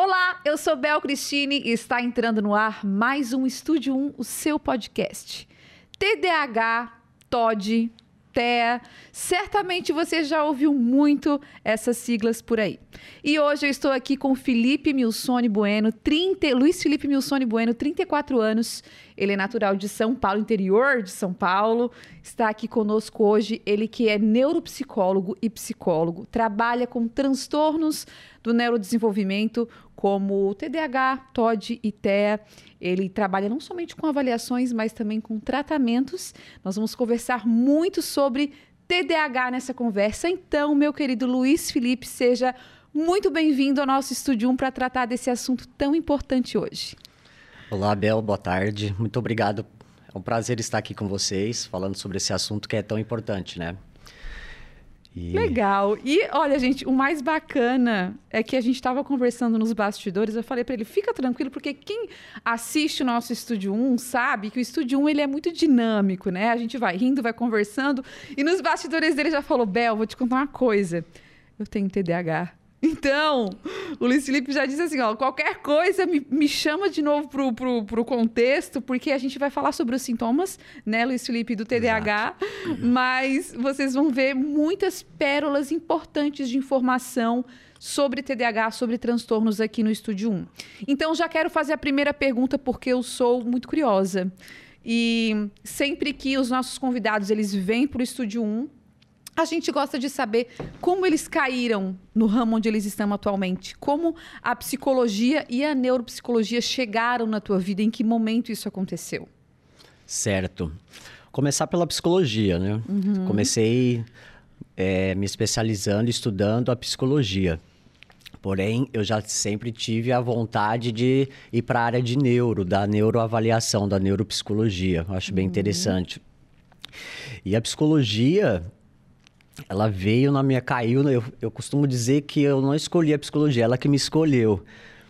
Olá, eu sou Bel Cristine e está entrando no ar mais um Estúdio 1, o seu podcast. TDAH, TOD, TEA, certamente você já ouviu muito essas siglas por aí. E hoje eu estou aqui com Felipe Milsone Bueno, 30, Luiz Felipe Milsone Bueno, 34 anos. Ele é natural de São Paulo, interior de São Paulo. Está aqui conosco hoje. Ele que é neuropsicólogo e psicólogo, trabalha com transtornos do neurodesenvolvimento, como TDAH, TOD e TEA. Ele trabalha não somente com avaliações, mas também com tratamentos. Nós vamos conversar muito sobre TDAH nessa conversa. Então, meu querido Luiz Felipe, seja muito bem-vindo ao nosso Estúdio 1 para tratar desse assunto tão importante hoje. Olá, Bel, boa tarde. Muito obrigado. É um prazer estar aqui com vocês, falando sobre esse assunto que é tão importante, né? E... Legal. E olha, gente, o mais bacana é que a gente estava conversando nos bastidores. Eu falei para ele: fica tranquilo, porque quem assiste o nosso Estúdio 1 sabe que o Estúdio 1 ele é muito dinâmico, né? A gente vai rindo, vai conversando. E nos bastidores dele já falou: Bel, vou te contar uma coisa. Eu tenho TDAH. Então, o Luiz Felipe já disse assim: ó, qualquer coisa me, me chama de novo pro, pro, pro contexto, porque a gente vai falar sobre os sintomas, né, Luiz Felipe, do TDAH, Exato. mas vocês vão ver muitas pérolas importantes de informação sobre TDAH, sobre transtornos aqui no Estúdio 1. Então, já quero fazer a primeira pergunta, porque eu sou muito curiosa. E sempre que os nossos convidados eles vêm para o Estúdio 1, a gente gosta de saber como eles caíram no ramo onde eles estão atualmente, como a psicologia e a neuropsicologia chegaram na tua vida, em que momento isso aconteceu? Certo. Começar pela psicologia, né? Uhum. Comecei é, me especializando, estudando a psicologia. Porém, eu já sempre tive a vontade de ir para a área de neuro, da neuroavaliação, da neuropsicologia. Eu acho bem uhum. interessante. E a psicologia, ela veio na minha, caiu. Eu, eu costumo dizer que eu não escolhi a psicologia, ela que me escolheu.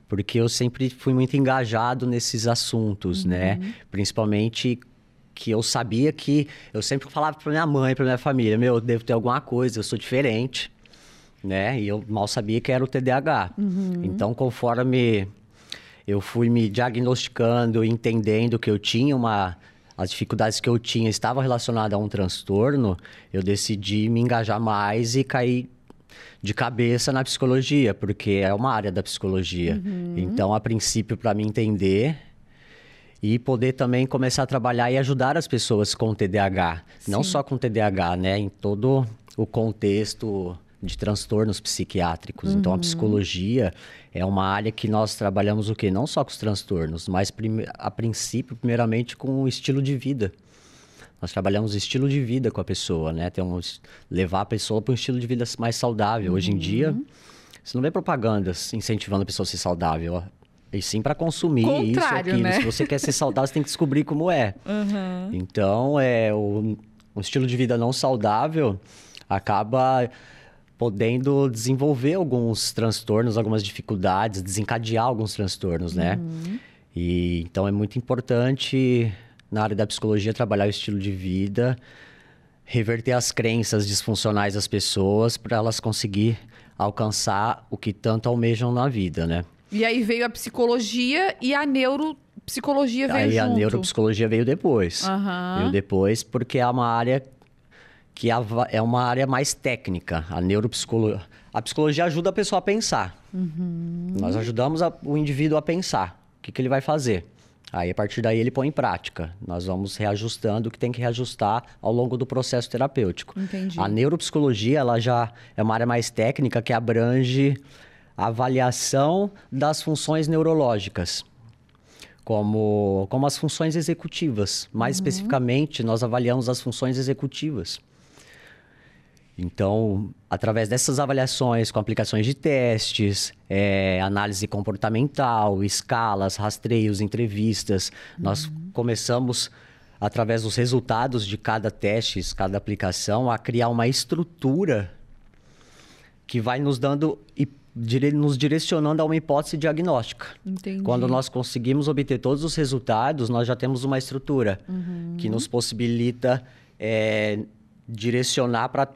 Porque eu sempre fui muito engajado nesses assuntos, né? uhum. né? Principalmente que eu sabia que. Eu sempre falava para minha mãe, para minha família: meu, eu devo ter alguma coisa, eu sou diferente, né? E eu mal sabia que era o TDAH. Uhum. Então, conforme eu fui me diagnosticando, entendendo que eu tinha uma as dificuldades que eu tinha estavam relacionadas a um transtorno, eu decidi me engajar mais e cair de cabeça na psicologia, porque é uma área da psicologia. Uhum. Então, a princípio, para me entender e poder também começar a trabalhar e ajudar as pessoas com TDAH, Sim. não só com TDAH, né, em todo o contexto de transtornos psiquiátricos. Uhum. Então, a uhum. psicologia é uma área que nós trabalhamos o quê? Não só com os transtornos, mas a princípio, primeiramente, com o estilo de vida. Nós trabalhamos estilo de vida com a pessoa, né? Temos levar a pessoa para um estilo de vida mais saudável. Uhum. Hoje em uhum. dia, você não vê propagandas incentivando a pessoa a ser saudável. E sim para consumir isso, aquilo. Né? Se você quer ser saudável, você tem que descobrir como é. Uhum. Então, é, o, o estilo de vida não saudável acaba podendo desenvolver alguns transtornos, algumas dificuldades, desencadear alguns transtornos, né? Uhum. E então é muito importante na área da psicologia trabalhar o estilo de vida, reverter as crenças disfuncionais das pessoas para elas conseguir alcançar o que tanto almejam na vida, né? E aí veio a psicologia e a neuropsicologia veio aí junto. Aí a neuropsicologia veio depois. Uhum. Veio depois porque é uma área que é uma área mais técnica. A neuropsicologia. A psicologia ajuda a pessoa a pensar. Uhum. Nós ajudamos a, o indivíduo a pensar. O que, que ele vai fazer? Aí, a partir daí, ele põe em prática. Nós vamos reajustando o que tem que reajustar ao longo do processo terapêutico. Entendi. A neuropsicologia, ela já é uma área mais técnica que abrange a avaliação das funções neurológicas. Como, como as funções executivas. Mais uhum. especificamente, nós avaliamos as funções executivas. Então, através dessas avaliações, com aplicações de testes, é, análise comportamental, escalas, rastreios, entrevistas, uhum. nós começamos, através dos resultados de cada teste, cada aplicação, a criar uma estrutura que vai nos dando e nos direcionando a uma hipótese diagnóstica. Entendi. Quando nós conseguimos obter todos os resultados, nós já temos uma estrutura uhum. que nos possibilita é, direcionar para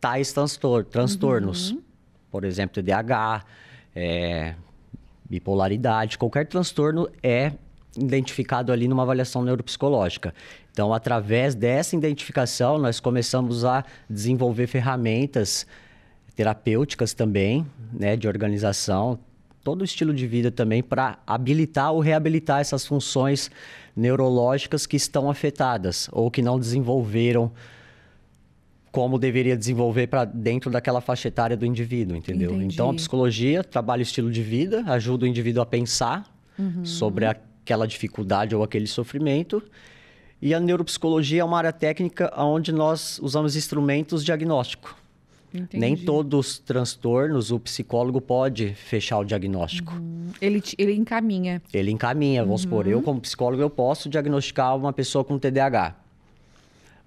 tais transtor transtornos. Uhum. Por exemplo, TDAH, é, bipolaridade, qualquer transtorno é identificado ali numa avaliação neuropsicológica. Então, através dessa identificação, nós começamos a desenvolver ferramentas terapêuticas também, né, de organização, todo o estilo de vida também para habilitar ou reabilitar essas funções neurológicas que estão afetadas ou que não desenvolveram como deveria desenvolver para dentro daquela faixa etária do indivíduo, entendeu? Entendi. Então a psicologia trabalha o estilo de vida, ajuda o indivíduo a pensar uhum. sobre aquela dificuldade ou aquele sofrimento. E a neuropsicologia é uma área técnica onde nós usamos instrumentos diagnósticos. Entendi. Nem todos os transtornos o psicólogo pode fechar o diagnóstico. Uhum. Ele, ele encaminha. Ele encaminha. Vamos uhum. supor, eu como psicólogo eu posso diagnosticar uma pessoa com TDAH.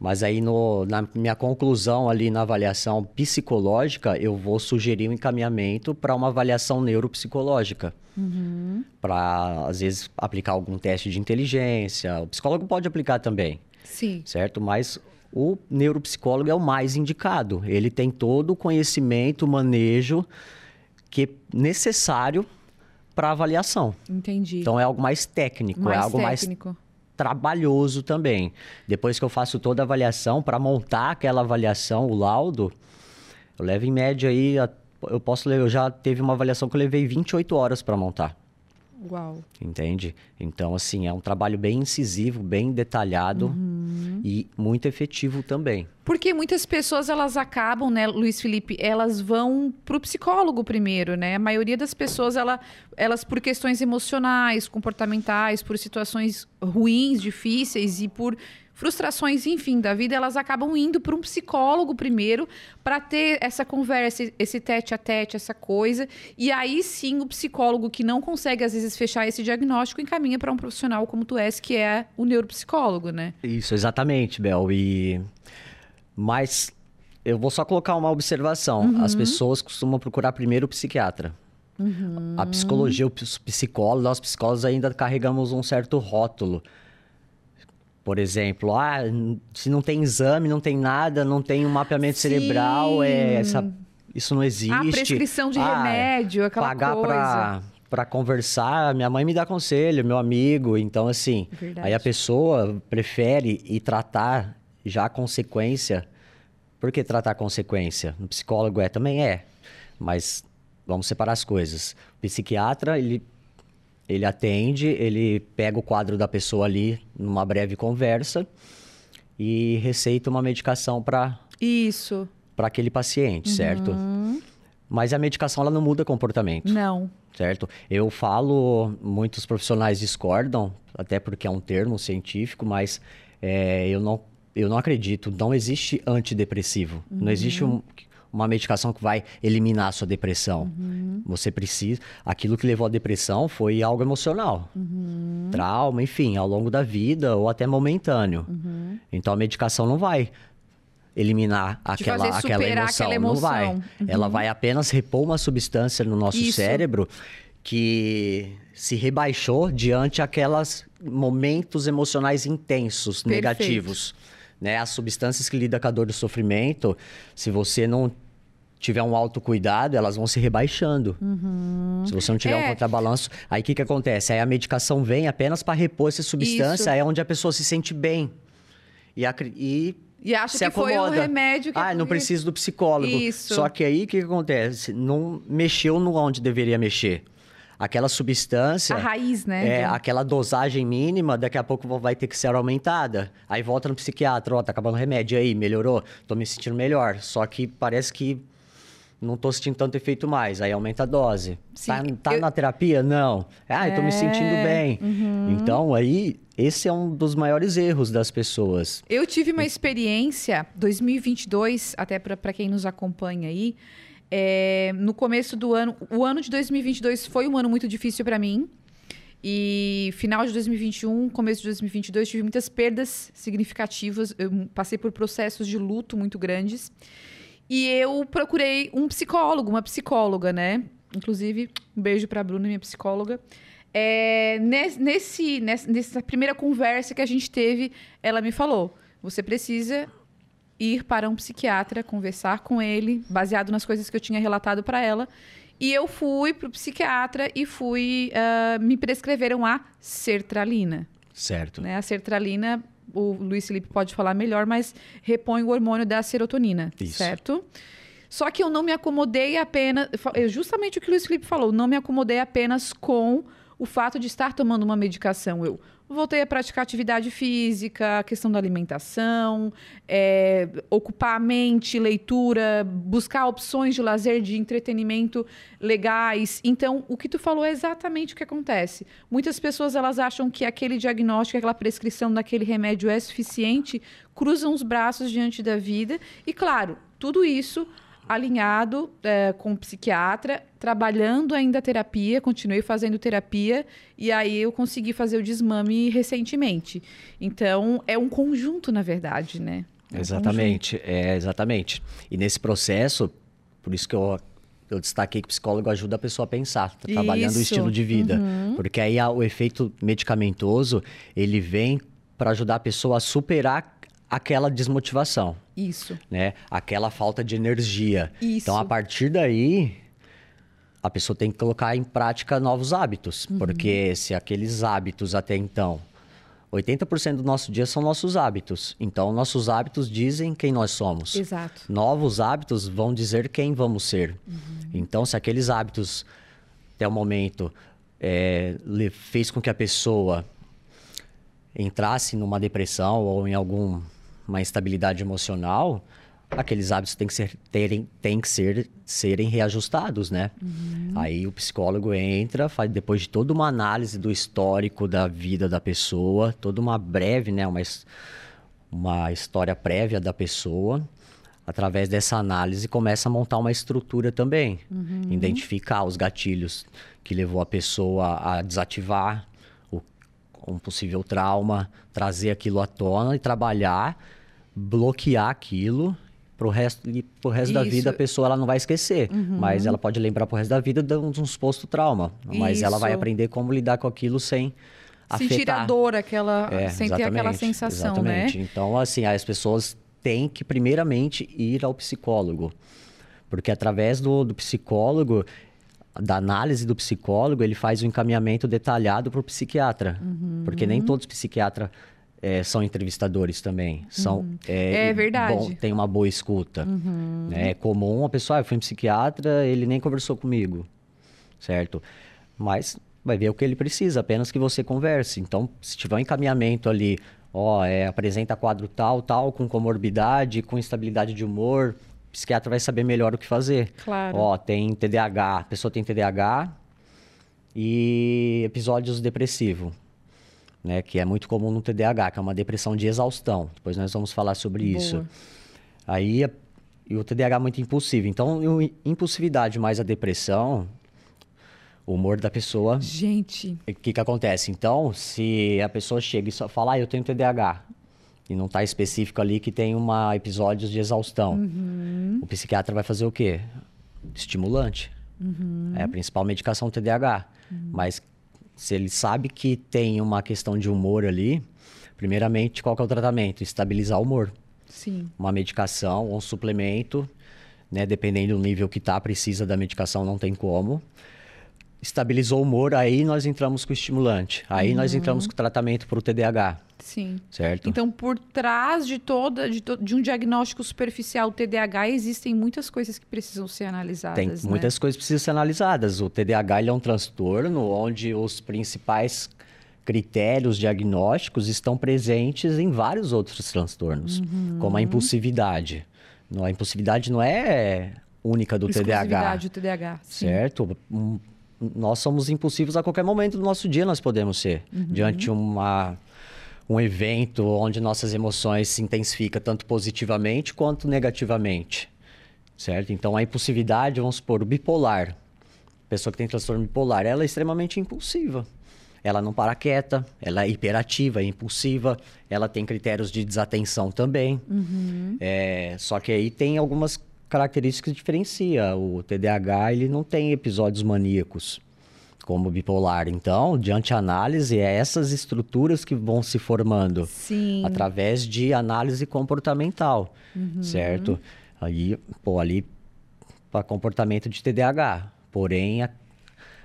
Mas aí no, na minha conclusão ali na avaliação psicológica, eu vou sugerir um encaminhamento para uma avaliação neuropsicológica. Uhum. Para, às vezes, aplicar algum teste de inteligência. O psicólogo pode aplicar também. Sim. Certo? Mas o neuropsicólogo é o mais indicado. Ele tem todo o conhecimento, manejo que é necessário para avaliação. Entendi. Então é algo mais técnico, é mais é algo técnico. mais trabalhoso também. Depois que eu faço toda a avaliação, para montar aquela avaliação, o laudo, eu levo em média aí, eu posso eu já teve uma avaliação que eu levei 28 horas para montar. Uau. Entende? Então, assim, é um trabalho bem incisivo, bem detalhado uhum. e muito efetivo também. Porque muitas pessoas, elas acabam, né, Luiz Felipe, elas vão pro psicólogo primeiro, né? A maioria das pessoas, ela, elas por questões emocionais, comportamentais, por situações ruins, difíceis e por frustrações, enfim, da vida, elas acabam indo para um psicólogo primeiro para ter essa conversa, esse tete a tete, essa coisa. E aí sim o psicólogo que não consegue às vezes fechar esse diagnóstico encaminha para um profissional como tu és, que é o neuropsicólogo, né? Isso, exatamente, Bel. E mas eu vou só colocar uma observação. Uhum. As pessoas costumam procurar primeiro o psiquiatra. Uhum. A psicologia, o psicólogo, nós psicólogos ainda carregamos um certo rótulo. Por exemplo, ah, se não tem exame, não tem nada, não tem um mapeamento Sim. cerebral, é essa, isso não existe. A prescrição de ah, remédio, aquela pagar coisa. Pagar para conversar, minha mãe me dá conselho, meu amigo. Então, assim, Verdade. aí a pessoa prefere ir tratar já a consequência. Por que tratar a consequência? No psicólogo é também é, mas vamos separar as coisas. O psiquiatra, ele ele atende, ele pega o quadro da pessoa ali numa breve conversa e receita uma medicação para isso para aquele paciente, uhum. certo? Mas a medicação ela não muda comportamento. Não. Certo? Eu falo, muitos profissionais discordam, até porque é um termo científico, mas é, eu, não, eu não acredito. Não existe antidepressivo. Uhum. Não existe um, uma medicação que vai eliminar a sua depressão. Uhum. Você precisa. Aquilo que levou à depressão foi algo emocional, uhum. trauma, enfim, ao longo da vida ou até momentâneo. Uhum. Então a medicação não vai eliminar aquela, aquela emoção, aquela, emoção, não vai. Uhum. Ela vai apenas repor uma substância no nosso Isso. cérebro que se rebaixou diante aqueles momentos emocionais intensos, Perfeito. negativos né? As substâncias que lidam com a dor do sofrimento, se você não tiver um autocuidado, elas vão se rebaixando. Uhum. Se você não tiver é. um contrabalanço, aí o que, que acontece? Aí a medicação vem apenas para repor essa substância, Isso. aí é onde a pessoa se sente bem. E, e e acha que acomoda. foi o remédio que Ah, não preciso do psicólogo. Isso. Só que aí o que, que acontece? Não mexeu no onde deveria mexer aquela substância. A raiz, né? É, aquela dosagem mínima, daqui a pouco vai ter que ser aumentada. Aí volta no psiquiatra, ó, oh, tá acabando o remédio aí, melhorou, tô me sentindo melhor. Só que parece que não tô sentindo tanto efeito mais. Aí aumenta a dose. Sim, tá, tá eu... na terapia? Não. Ah, é... tô me sentindo é, bem. Uhum. Então, aí, esse é um dos maiores erros das pessoas. Eu tive uma experiência, 2022, até para quem nos acompanha aí, é, no começo do ano, o ano de 2022 foi um ano muito difícil para mim. E final de 2021, começo de 2022, tive muitas perdas significativas. Eu passei por processos de luto muito grandes. E eu procurei um psicólogo, uma psicóloga, né? Inclusive, um beijo para a Bruna, minha psicóloga. É, nesse, nessa primeira conversa que a gente teve, ela me falou: você precisa ir para um psiquiatra, conversar com ele, baseado nas coisas que eu tinha relatado para ela. E eu fui para o psiquiatra e fui. Uh, me prescreveram a sertralina. Certo. Né? A sertralina, o Luiz Felipe pode falar melhor, mas repõe o hormônio da serotonina. Isso. Certo? Só que eu não me acomodei apenas. Justamente o que o Luiz Felipe falou, não me acomodei apenas com o fato de estar tomando uma medicação. Eu voltei a praticar atividade física, a questão da alimentação, é, ocupar a mente, leitura, buscar opções de lazer, de entretenimento legais. Então, o que tu falou é exatamente o que acontece. Muitas pessoas elas acham que aquele diagnóstico, aquela prescrição daquele remédio é suficiente, cruzam os braços diante da vida e, claro, tudo isso alinhado é, com o psiquiatra, trabalhando ainda a terapia, continuei fazendo terapia e aí eu consegui fazer o desmame recentemente. Então, é um conjunto, na verdade, né? É um exatamente, conjunto. é exatamente. E nesse processo, por isso que eu eu destaquei que o psicólogo ajuda a pessoa a pensar, tá trabalhando o estilo de vida. Uhum. Porque aí o efeito medicamentoso, ele vem para ajudar a pessoa a superar aquela desmotivação. Isso. Né? Aquela falta de energia. Isso. Então, a partir daí, a pessoa tem que colocar em prática novos hábitos. Uhum. Porque se aqueles hábitos até então. 80% do nosso dia são nossos hábitos. Então, nossos hábitos dizem quem nós somos. Exato. Novos hábitos vão dizer quem vamos ser. Uhum. Então, se aqueles hábitos, até o momento, é, fez com que a pessoa entrasse numa depressão ou em algum uma instabilidade emocional, aqueles hábitos têm que ser, terem, têm que ser, serem reajustados, né? Uhum. Aí o psicólogo entra, faz depois de toda uma análise do histórico da vida da pessoa, toda uma breve, né? Uma, uma história prévia da pessoa. Através dessa análise, começa a montar uma estrutura também. Uhum. Identificar os gatilhos que levou a pessoa a desativar o, um possível trauma, trazer aquilo à tona e trabalhar bloquear aquilo pro resto, pro resto da vida a pessoa ela não vai esquecer, uhum. mas ela pode lembrar pro resto da vida de um, suposto trauma, mas Isso. ela vai aprender como lidar com aquilo sem sentir afetar. a dor, aquela, é, sem ter aquela sensação, né? exatamente. né? Então, assim, as pessoas têm que primeiramente ir ao psicólogo, porque através do, do psicólogo da análise do psicólogo, ele faz o um encaminhamento detalhado para o psiquiatra. Uhum. Porque nem todos os psiquiatras é, são entrevistadores também. São, uhum. é, é, verdade. Bom, tem uma boa escuta. Uhum. É comum a pessoa, ah, eu fui um psiquiatra, ele nem conversou comigo, certo? Mas vai ver o que ele precisa, apenas que você converse. Então, se tiver um encaminhamento ali, ó, é, apresenta quadro tal, tal, com comorbidade, com instabilidade de humor, o psiquiatra vai saber melhor o que fazer. Claro. Ó, tem TDAH, a pessoa tem TDAH e episódios depressivos né, que é muito comum no TDAH, que é uma depressão de exaustão. Depois nós vamos falar sobre Boa. isso. Aí, e o TDAH é muito impulsivo. Então, impulsividade mais a depressão, o humor da pessoa. Gente. O que, que acontece? Então, se a pessoa chega e só fala, ah, eu tenho TDAH, e não está específico ali que tem uma episódios de exaustão, uhum. o psiquiatra vai fazer o quê? Estimulante. Uhum. É a principal medicação do TDAH. Uhum. Mas se ele sabe que tem uma questão de humor ali, primeiramente, qual é o tratamento? Estabilizar o humor. Sim. Uma medicação, um suplemento, né? Dependendo do nível que tá, precisa da medicação, não tem como. Estabilizou o humor, aí nós entramos com o estimulante. Aí uhum. nós entramos com o tratamento para o TDAH. Sim. Certo? Então, por trás de toda de, to, de um diagnóstico superficial TDAH, existem muitas coisas que precisam ser analisadas. Tem né? muitas coisas que precisam ser analisadas. O TDAH é um transtorno onde os principais critérios diagnósticos estão presentes em vários outros transtornos, uhum. como a impulsividade. A impulsividade não é única do TDAH. do TDAH. Sim. Certo? Nós somos impulsivos a qualquer momento do nosso dia, nós podemos ser. Uhum. Diante de uma um evento onde nossas emoções se intensificam tanto positivamente quanto negativamente, certo? Então a impulsividade, vamos supor, o bipolar, pessoa que tem transtorno bipolar, ela é extremamente impulsiva. Ela não para quieta, ela é hiperativa, é impulsiva, ela tem critérios de desatenção também. Uhum. É, só que aí tem algumas características que diferencia. O TDAH ele não tem episódios maníacos. Como bipolar. Então, diante análise, é essas estruturas que vão se formando Sim. através de análise comportamental, Uhum. certo? Aí, pô, ali para comportamento de TDAH. Porém, a-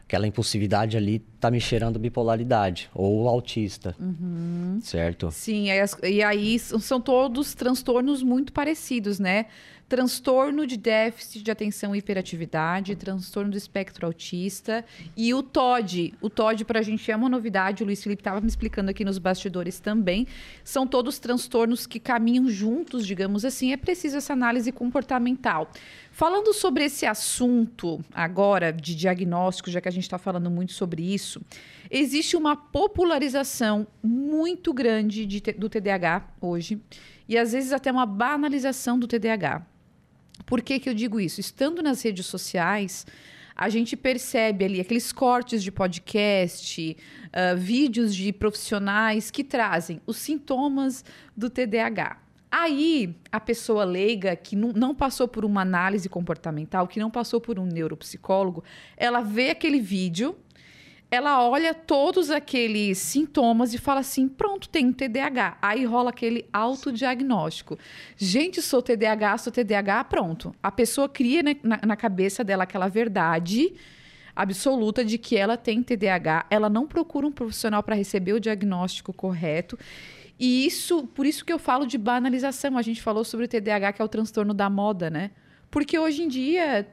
aquela impulsividade ali tá me cheirando bipolaridade ou autista, Uhum. certo? Sim, e aí são todos transtornos muito parecidos, né? Transtorno de déficit de atenção e hiperatividade, transtorno do espectro autista e o TOD. O TOD para a gente é uma novidade, o Luiz Felipe estava me explicando aqui nos bastidores também. São todos transtornos que caminham juntos, digamos assim. É preciso essa análise comportamental. Falando sobre esse assunto agora de diagnóstico, já que a gente está falando muito sobre isso, existe uma popularização muito grande de do TDAH hoje e às vezes até uma banalização do TDAH. Por que, que eu digo isso? Estando nas redes sociais, a gente percebe ali aqueles cortes de podcast, ah, vídeos de profissionais que trazem os sintomas do TDAH. Aí, a pessoa leiga que não, não passou por uma análise comportamental, que não passou por um neuropsicólogo, ela vê aquele vídeo, ela olha todos aqueles sintomas e fala assim: pronto, tem um TDAH. Aí rola aquele autodiagnóstico. Gente, sou TDAH, sou TDAH, pronto. A pessoa cria né, na, na cabeça dela aquela verdade absoluta de que ela tem TDAH, ela não procura um profissional para receber o diagnóstico correto. E isso, por isso que eu falo de banalização. A gente falou sobre o TDAH, que é o transtorno da moda, né? Porque hoje em dia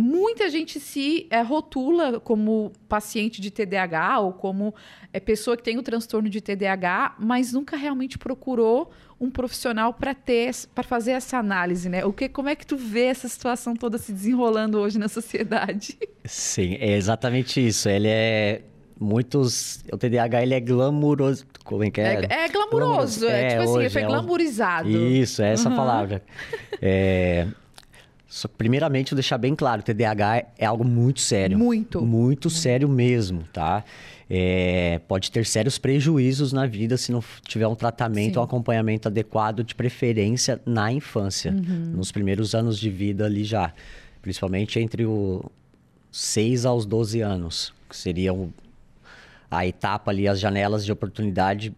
muita gente se eh, rotula como paciente de TDAH ou como eh, pessoa que tem o transtorno de TDAH, mas nunca realmente procurou um profissional para ter para fazer essa análise, né? O que como é que tu vê essa situação toda se desenrolando hoje na sociedade? Sim, é exatamente isso. Ele é muitos, o TDAH ele é glamuroso, como é que é? É, é glamuroso, é, É, tipo assim, hoje foi é um- glamourizado. Isso, é essa Uhum. palavra. É, só que, primeiramente, eu deixar bem claro, o TDAH é algo muito sério. Muito. Muito sério mesmo, tá? É, pode ter sérios prejuízos na vida se não tiver um tratamento, Sim. um acompanhamento adequado, de preferência na infância, Uhum. nos primeiros anos de vida ali já. Principalmente entre o 6 aos 12 anos, que seriam a etapa ali, as janelas de oportunidade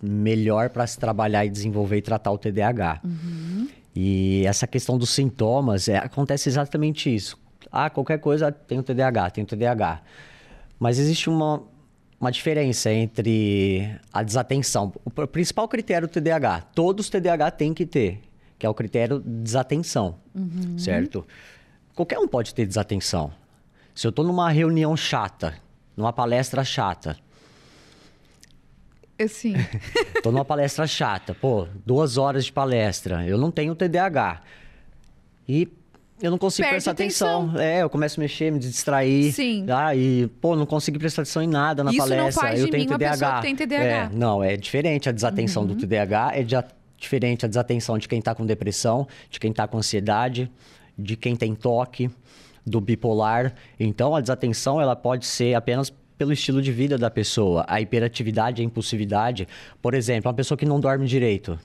melhor para se trabalhar e desenvolver e tratar o TDAH. E essa questão dos sintomas, é, acontece exatamente isso. Ah, qualquer coisa tem o TDAH, tem o TDAH. Mas existe uma, uma diferença entre a desatenção. O pr- principal critério do TDAH, todos os TDAH têm que ter, que é o critério de desatenção, certo? Qualquer um pode ter desatenção. Se eu estou numa reunião chata, numa palestra chata, Assim, Tô numa palestra chata, pô, duas horas de palestra. Eu não tenho TDAH. E eu não consigo Perde prestar atenção. É, eu começo a mexer, me distrair. Sim. Ah, e, pô, não consigo prestar atenção em nada na Isso não palestra. faz eu de tenho mim uma TDAH. pessoa que tem TDAH. É, não, é diferente a desatenção Uhum. do TDAH, é de- diferente a desatenção de quem tá com depressão, de quem tá com ansiedade, de quem tem toque, do bipolar. Então, a desatenção, ela pode ser apenas pelo estilo de vida da pessoa. A hiperatividade, a impulsividade. Por exemplo, uma pessoa que não dorme direito.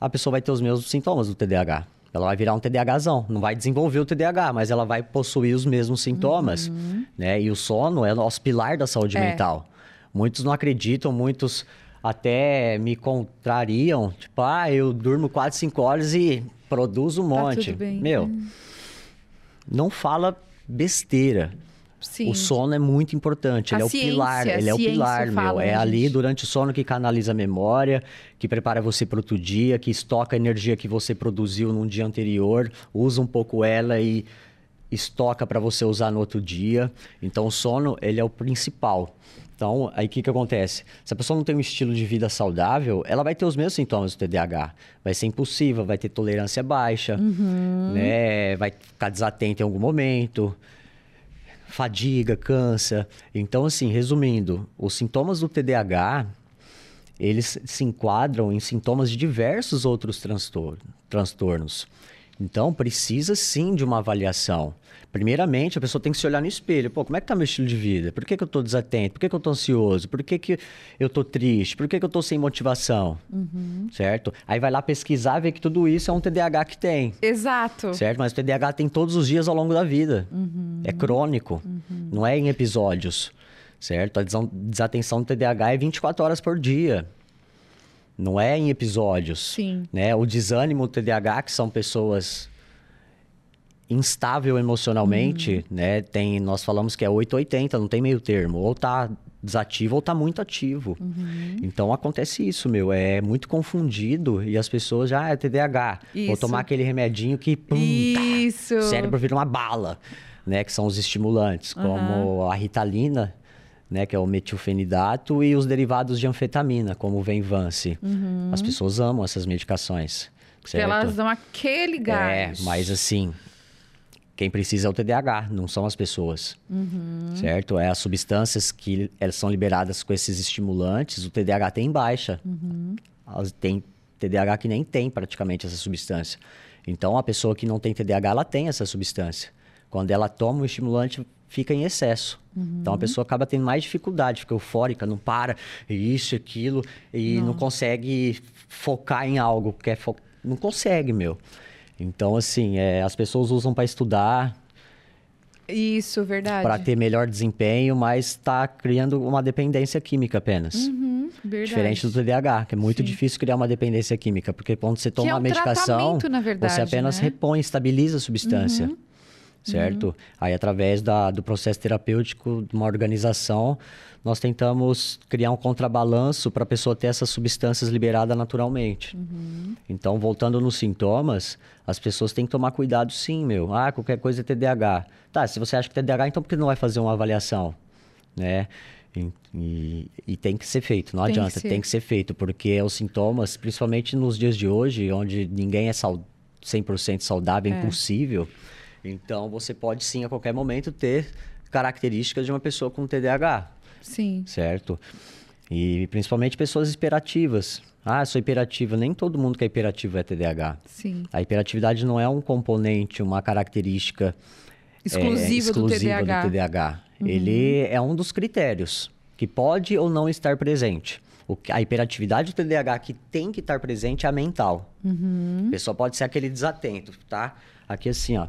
A pessoa vai ter os mesmos sintomas do TDAH. Ela vai virar um TDAHzão. Não vai desenvolver o TDAH, mas ela vai possuir os mesmos sintomas. Né? E o sono é o nosso pilar da saúde É. mental. Muitos não acreditam, muitos até me contrariam. Tipo, ah, eu durmo 4, 5 horas e produzo um Tá monte. Meu, não fala besteira. Sim. O sono é muito importante, A ele é o pilar, ele é o pilar, meu. É né, ali gente? durante o sono que canaliza a memória, que prepara você para outro dia, que estoca a energia que você produziu num dia anterior, usa um pouco ela e estoca para você usar no outro dia. Então o sono, ele é o principal. Então, aí o que, que acontece? Se a pessoa não tem um estilo de vida saudável, ela vai ter os mesmos sintomas do TDAH. Vai ser impulsiva, vai ter tolerância baixa, Uhum. né? vai ficar desatenta em algum momento fadiga, cansa. Então, assim, resumindo, os sintomas do TDAH, eles se enquadram em sintomas de diversos outros transtor- transtornos. Então, precisa sim de uma avaliação. Primeiramente, a pessoa tem que se olhar no espelho. Pô, como é que tá meu estilo de vida? Por que, que eu tô desatento? Por que, que eu tô ansioso? Por que, que eu tô triste? Por que, que eu tô sem motivação? Certo? Aí vai lá pesquisar, ver que tudo isso é um TDAH que tem. Exato. Certo? Mas o TDAH tem todos os dias ao longo da vida. É crônico. Não é em episódios, certo? A desatenção do TDAH é 24 horas por dia. Não é em episódios. Sim. Né? O desânimo, o TDAH, que são pessoas instável emocionalmente, uhum. né? Tem, nós falamos que é 880, não tem meio termo. Ou tá desativo ou tá muito ativo. Uhum. Então acontece isso, meu. É muito confundido e as pessoas já ah, é TDAH. Isso. Vou tomar aquele remedinho que pum, isso. Tá, o cérebro vira uma bala, né? Que são os estimulantes, uhum. como a ritalina, né? Que é o metilfenidato e os derivados de anfetamina, como o Venvance. Uhum. As pessoas amam essas medicações. Certo? Elas dão aquele gás. É, mas assim, quem precisa é o TDAH, não são as pessoas. Uhum. Certo? É as substâncias que elas são liberadas com esses estimulantes, o TDAH tem baixa. Uhum. Tem TDAH que nem tem praticamente essa substância. Então, a pessoa que não tem TDAH, ela tem essa substância. Quando ela toma o estimulante, fica em excesso. Uhum. Então, a pessoa acaba tendo mais dificuldade, fica eufórica, não para, isso, aquilo, e não, não consegue focar em algo. Quer fo... Não consegue, meu. Então, assim, é, as pessoas usam para estudar. Isso, verdade. Para ter melhor desempenho, mas está criando uma dependência química apenas. Uhum, verdade. Diferente do TDAH, que é muito Sim. difícil criar uma dependência química, porque quando você toma é um a medicação, verdade, você apenas né? repõe, estabiliza a substância. Uhum. Certo? Uhum. Aí, através da, do processo terapêutico de uma organização, nós tentamos criar um contrabalanço para a pessoa ter essas substâncias liberadas naturalmente. Uhum. Então, voltando nos sintomas, as pessoas têm que tomar cuidado sim, meu. Ah, qualquer coisa é TDAH. Tá, se você acha que é TDAH, então por que não vai fazer uma avaliação? Né? E, e, tem que ser feito, não tem adianta, que tem que ser feito, porque os sintomas, principalmente nos dias de hoje, onde ninguém é sal, 100% saudável, é impossível, então você pode sim, a qualquer momento, ter características de uma pessoa com TDAH. Sim. Certo? E principalmente pessoas hiperativas. Ah, sou hiperativa. Nem todo mundo que é hiperativo é TDAH. Sim. A hiperatividade não é um componente, uma característica exclusiva, é, exclusiva do TDAH. Do TDAH. Uhum. Ele é um dos critérios que pode ou não estar presente. O, a hiperatividade do TDAH que tem que estar presente é a mental. Uhum. A pessoa pode ser aquele desatento, tá? Aqui assim, ó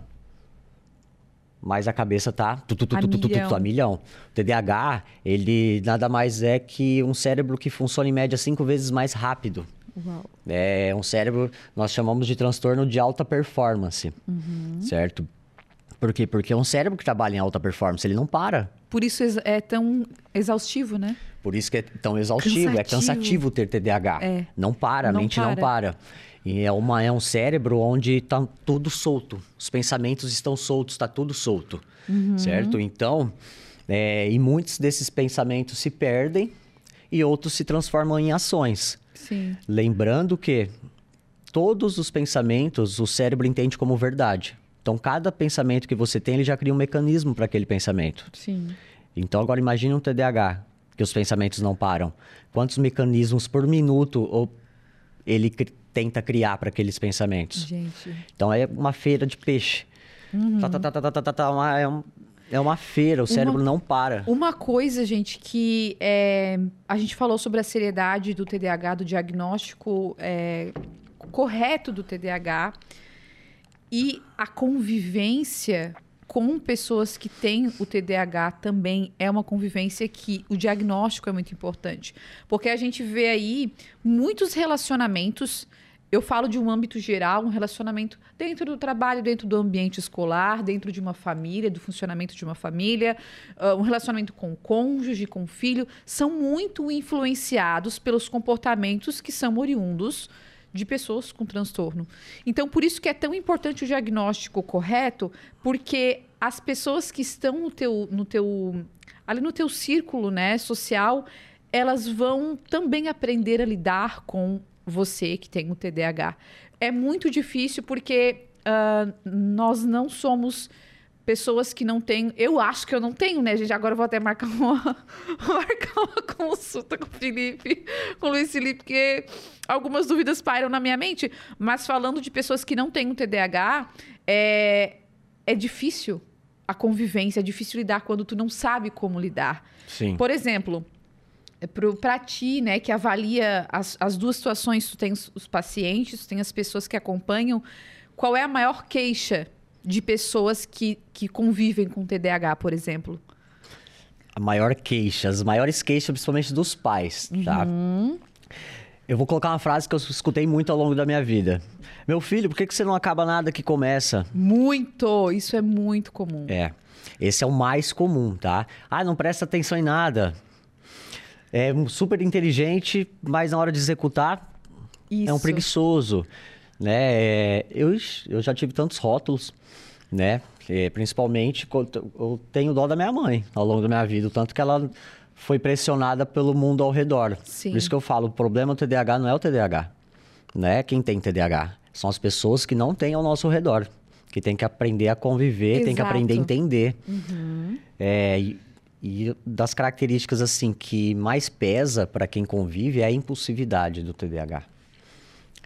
mas a cabeça tá tu, tu, tu, a, tu, milhão. a milhão. O TDAH, ele nada mais é que um cérebro que funciona em média cinco vezes mais rápido. Uau. É um cérebro, nós chamamos de transtorno de alta performance, uhum. certo? Por quê? Porque é um cérebro que trabalha em alta performance, ele não para. Por isso é tão exaustivo, né? Por isso que é tão exaustivo, cansativo. é cansativo ter TDAH. É. Não para, a não mente para. não para. E é, uma, é um cérebro onde está tudo solto. Os pensamentos estão soltos, está tudo solto. Uhum. Certo? Então, é, e muitos desses pensamentos se perdem e outros se transformam em ações. Sim. Lembrando que todos os pensamentos o cérebro entende como verdade. Então, cada pensamento que você tem, ele já cria um mecanismo para aquele pensamento. Sim. Então, agora imagine um TDAH, que os pensamentos não param. Quantos mecanismos por minuto ou ele tenta criar para aqueles pensamentos. Gente. Então é uma feira de peixe. Uhum. Tá, tá, tá, tá, tá, tá, uma, é, um, é uma feira, o uma, cérebro não para. Uma coisa, gente, que é, a gente falou sobre a seriedade do TDAH, do diagnóstico é, correto do TDAH e a convivência com pessoas que têm o TDAH também é uma convivência que o diagnóstico é muito importante. Porque a gente vê aí muitos relacionamentos eu falo de um âmbito geral, um relacionamento dentro do trabalho, dentro do ambiente escolar, dentro de uma família, do funcionamento de uma família, uh, um relacionamento com o cônjuge, com o filho, são muito influenciados pelos comportamentos que são oriundos de pessoas com transtorno. Então, por isso que é tão importante o diagnóstico correto, porque as pessoas que estão no teu, no teu ali no teu círculo, né, social, elas vão também aprender a lidar com você que tem o TDAH. É muito difícil porque uh, nós não somos pessoas que não têm. Eu acho que eu não tenho, né, gente? Agora eu vou até marcar uma, marcar uma consulta com o Felipe, com o Luiz Felipe, porque algumas dúvidas pairam na minha mente. Mas falando de pessoas que não têm o TDAH, é, é difícil a convivência, é difícil lidar quando tu não sabe como lidar. Sim. Por exemplo, para ti, né, que avalia as, as duas situações, tu tem os, os pacientes, tu tem as pessoas que acompanham, qual é a maior queixa de pessoas que, que convivem com TDAH, por exemplo? a maior queixa, as maiores queixas, principalmente dos pais, tá? Uhum. Eu vou colocar uma frase que eu escutei muito ao longo da minha vida. Meu filho, por que, que você não acaba nada que começa? Muito! Isso é muito comum. É. Esse é o mais comum, tá? Ah, não presta atenção em nada. É super inteligente, mas na hora de executar Isso. é um preguiçoso, né? É, eu, eu já tive tantos rótulos, né? É, principalmente eu tenho dó da minha mãe ao longo da minha vida, o tanto que ela foi pressionada pelo mundo ao redor. Sim. Por isso que eu falo, o problema do TDAH não é o TDAH, não é quem tem TDAH, são as pessoas que não têm ao nosso redor, que tem que aprender a conviver, Exato. tem que aprender a entender. Uhum. É, e, e das características assim que mais pesa para quem convive é a impulsividade do TDAH.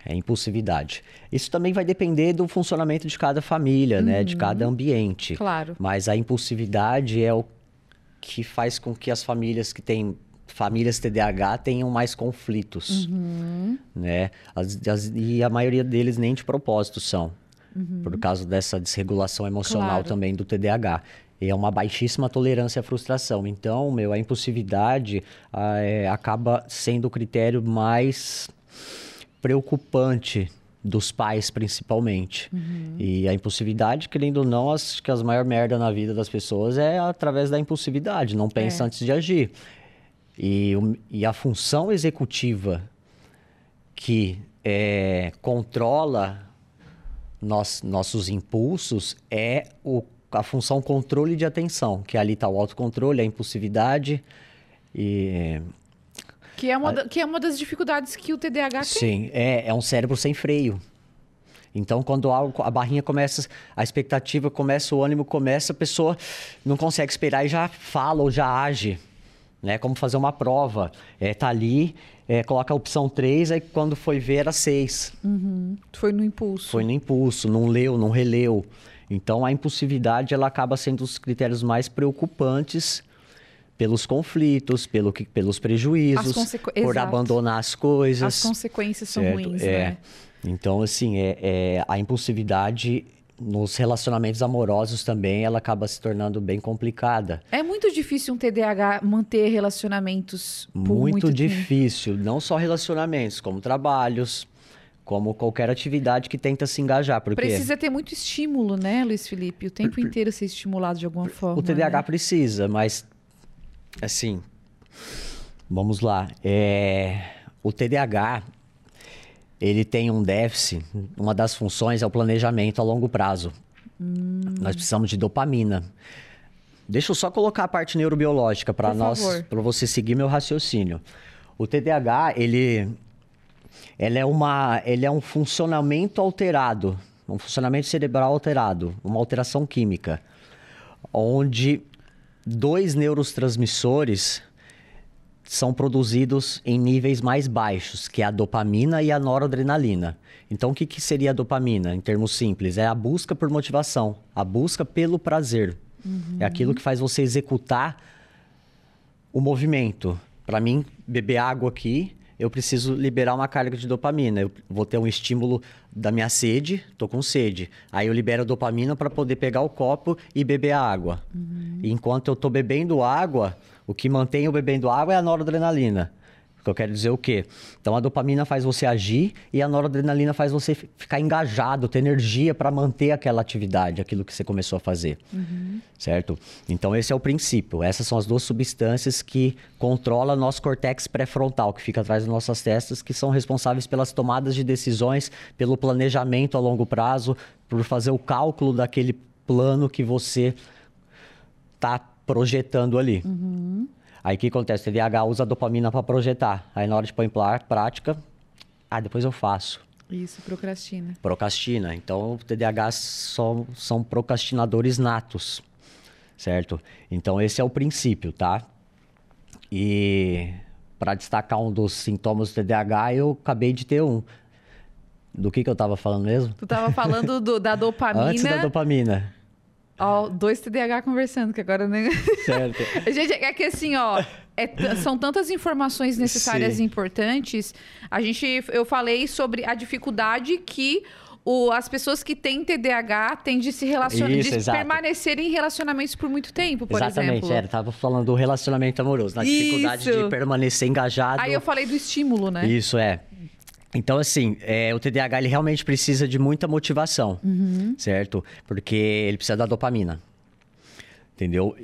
É impulsividade. Isso também vai depender do funcionamento de cada família, uhum. né? De cada ambiente. Claro. Mas a impulsividade é o que faz com que as famílias que têm famílias TDAH tenham mais conflitos, uhum. né? As, as, e a maioria deles nem de propósito são, uhum. por causa dessa desregulação emocional Claro. também do TDAH. E é uma baixíssima tolerância à frustração. Então, meu, a impulsividade é, acaba sendo o critério mais preocupante dos pais, principalmente. Uhum. E a impulsividade, querendo ou não, acho que as maior merda na vida das pessoas é através da impulsividade. Não pensa É. antes de agir. E, e a função executiva que é, controla nós- nossos impulsos é o- a função controle de atenção, que ali está o autocontrole, a impulsividade e Que, é uma, da- que é uma das dificuldades que o TDAH tem. Sim, é, é um cérebro sem freio. Então, quando algo, a barrinha começa, a expectativa começa, o ânimo começa, a pessoa não consegue esperar e já fala ou já age. Né? Como fazer uma prova. É, tá ali, é, coloca a opção 3, aí quando foi ver era 6. Foi no impulso. Foi no impulso, não leu, não releu. Então, a impulsividade ela acaba sendo os critérios mais preocupantes pelos conflitos, pelo que, pelos prejuízos, por Exato. abandonar as coisas. As consequências são Certo, ruins, é. né? Então, assim, é, é, a impulsividade nos relacionamentos amorosos também, ela acaba se tornando bem complicada. É muito difícil um TDAH manter relacionamentos por Muito, muito, tempo. difícil. Não só relacionamentos, como trabalhos, como qualquer atividade que tenta se engajar. Porque Precisa ter muito estímulo, né, Luiz Felipe? O tempo inteiro ser estimulado de alguma forma. o TDAH né? precisa, mas, assim, vamos lá. É, o TDAH, ele tem um déficit, uma das funções é o planejamento a longo prazo. Hum. Nós precisamos de dopamina. Deixa eu só colocar a parte neurobiológica para nós, para você seguir meu raciocínio. O TDAH, ele, ele é uma, ele é um funcionamento alterado, um funcionamento cerebral alterado, uma alteração química, onde dois neurotransmissores são produzidos em níveis mais baixos, que é a dopamina e a noradrenalina. Então, o que, que seria a dopamina, em termos simples? É a busca por motivação, a busca pelo prazer. É aquilo que faz você executar o movimento. Para mim, beber água aqui, eu preciso liberar uma carga de dopamina. Eu vou ter um estímulo da minha sede, tô com sede. Aí eu libero a dopamina para poder pegar o copo e beber a água. E enquanto eu tô bebendo água, o que mantém eu bebendo água é a noradrenalina. O que eu quero dizer é o quê? Então a dopamina faz você agir e a noradrenalina faz você fi- ficar engajado, ter energia para manter aquela atividade, aquilo que você começou a fazer. Certo? Então esse é o princípio. Essas são as duas substâncias que controlam nosso cortex pré-frontal, que fica atrás das nossas testas, que são responsáveis pelas tomadas de decisões, pelo planejamento a longo prazo, por fazer o cálculo daquele plano que você está projetando ali. Aí o que acontece? O TDAH usa a dopamina para projetar. Aí na hora de pôr em prática, ah, depois eu faço. Isso, procrastina. Procrastina. Então, o TDAH são, são procrastinadores natos, certo? Então, esse é o princípio, tá? E para destacar um dos sintomas do TDAH, eu acabei de ter um. Do que, que eu estava falando mesmo? Tu tava falando do- da dopamina. Antes da dopamina. Ó, dois TDAH conversando, que agora nem. Certo. Gente, é que assim, ó, é são tantas informações necessárias Sim. e importantes. A gente, eu falei sobre a dificuldade que o, as pessoas que têm TDAH têm de se relacionar, Isso, de exato. permanecer em relacionamentos por muito tempo, por Exatamente, exemplo. era, tava falando do relacionamento amoroso, na dificuldade Isso. de permanecer engajado. Aí eu falei do estímulo, né? Isso é. Então, assim, é, o TDAH ele realmente precisa de muita motivação, Uhum. certo? Porque ele precisa da dopamina. Entendeu?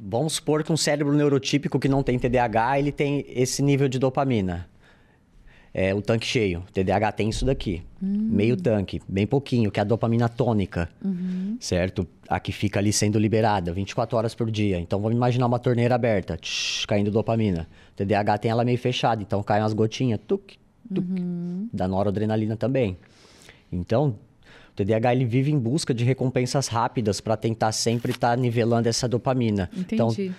Vamos supor que um cérebro neurotípico que não tem TDAH, ele tem esse nível de dopamina. É o tanque cheio. O TDAH tem isso daqui. Meio tanque, bem pouquinho, que é a dopamina tônica, certo? A que fica ali sendo liberada 24 horas por dia. Então vamos imaginar uma torneira aberta, tsh, caindo dopamina. O TDAH tem ela meio fechada, então caem umas gotinhas, tuc, tuc. Da noradrenalina também. Então, o TDAH ele vive em busca de recompensas rápidas para tentar sempre estar nivelando essa dopamina. Então, Entendi.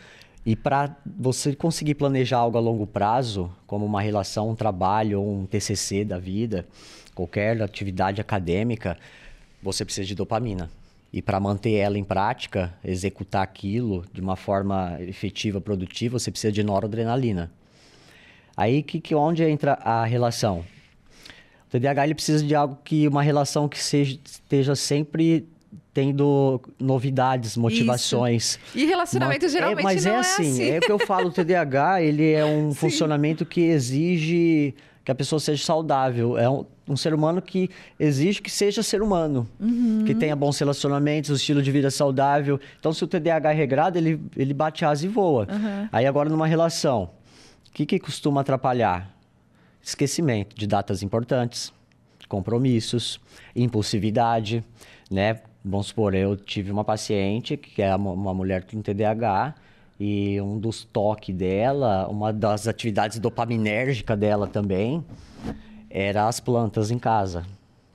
e para você conseguir planejar algo a longo prazo, como uma relação, um trabalho, ou um TCC da vida, qualquer atividade acadêmica, você precisa de dopamina. E para manter ela em prática, executar aquilo de uma forma efetiva, produtiva, você precisa de noradrenalina. Aí que, que onde entra a relação? O TDAH ele precisa de algo que uma relação que seja, esteja sempre tendo novidades, motivações. E relacionamento Uma- geralmente é, mas não é é assim, assim. é o que eu falo, o TDAH, ele é um funcionamento que exige que a pessoa seja saudável. É um, um ser humano que exige que seja ser humano, Uhum. que tenha bons relacionamentos, um estilo de vida saudável. Então, se o TDAH é regrado, ele, ele bate asa e voa. Uhum. Aí agora numa relação, o que, que costuma atrapalhar? Esquecimento de datas importantes, compromissos, impulsividade, né? Vamos supor, eu tive uma paciente que é uma- mulher com TDAH e um dos toques dela, uma das atividades dopaminérgicas dela também, era as plantas em casa,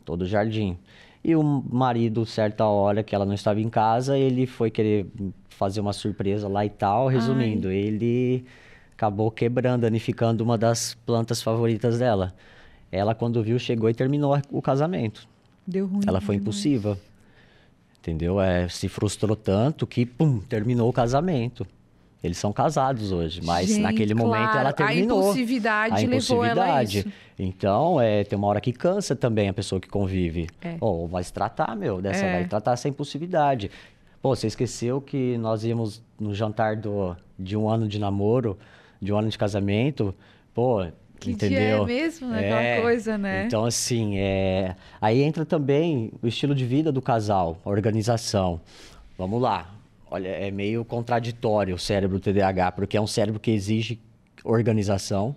todo o jardim. E o marido, certa hora que ela não estava em casa, ele foi querer fazer uma surpresa lá e tal. Resumindo, ele acabou quebrando, danificando uma das plantas favoritas dela. Ela, quando viu, chegou e terminou o casamento. Deu ruim. Ela foi impulsiva. Entendeu? É, se frustrou tanto que, pum, terminou o casamento. Eles são casados hoje, mas Gente, naquele momento claro, ela terminou. A impulsividade, A levou ela impulsividade. Então, é, tem uma hora que cansa também a pessoa que convive. É. Ou vai se tratar, meu, dessa É. vai tratar essa impulsividade. Pô, você esqueceu que nós íamos no jantar do, de um ano de namoro, de um ano de casamento? Pô, Que entendeu? dia é mesmo, né? Aquela É, coisa, né? Então, assim, é... aí entra também o estilo de vida do casal, a organização. Vamos lá. Olha, é meio contraditório o cérebro TDAH, porque é um cérebro que exige organização,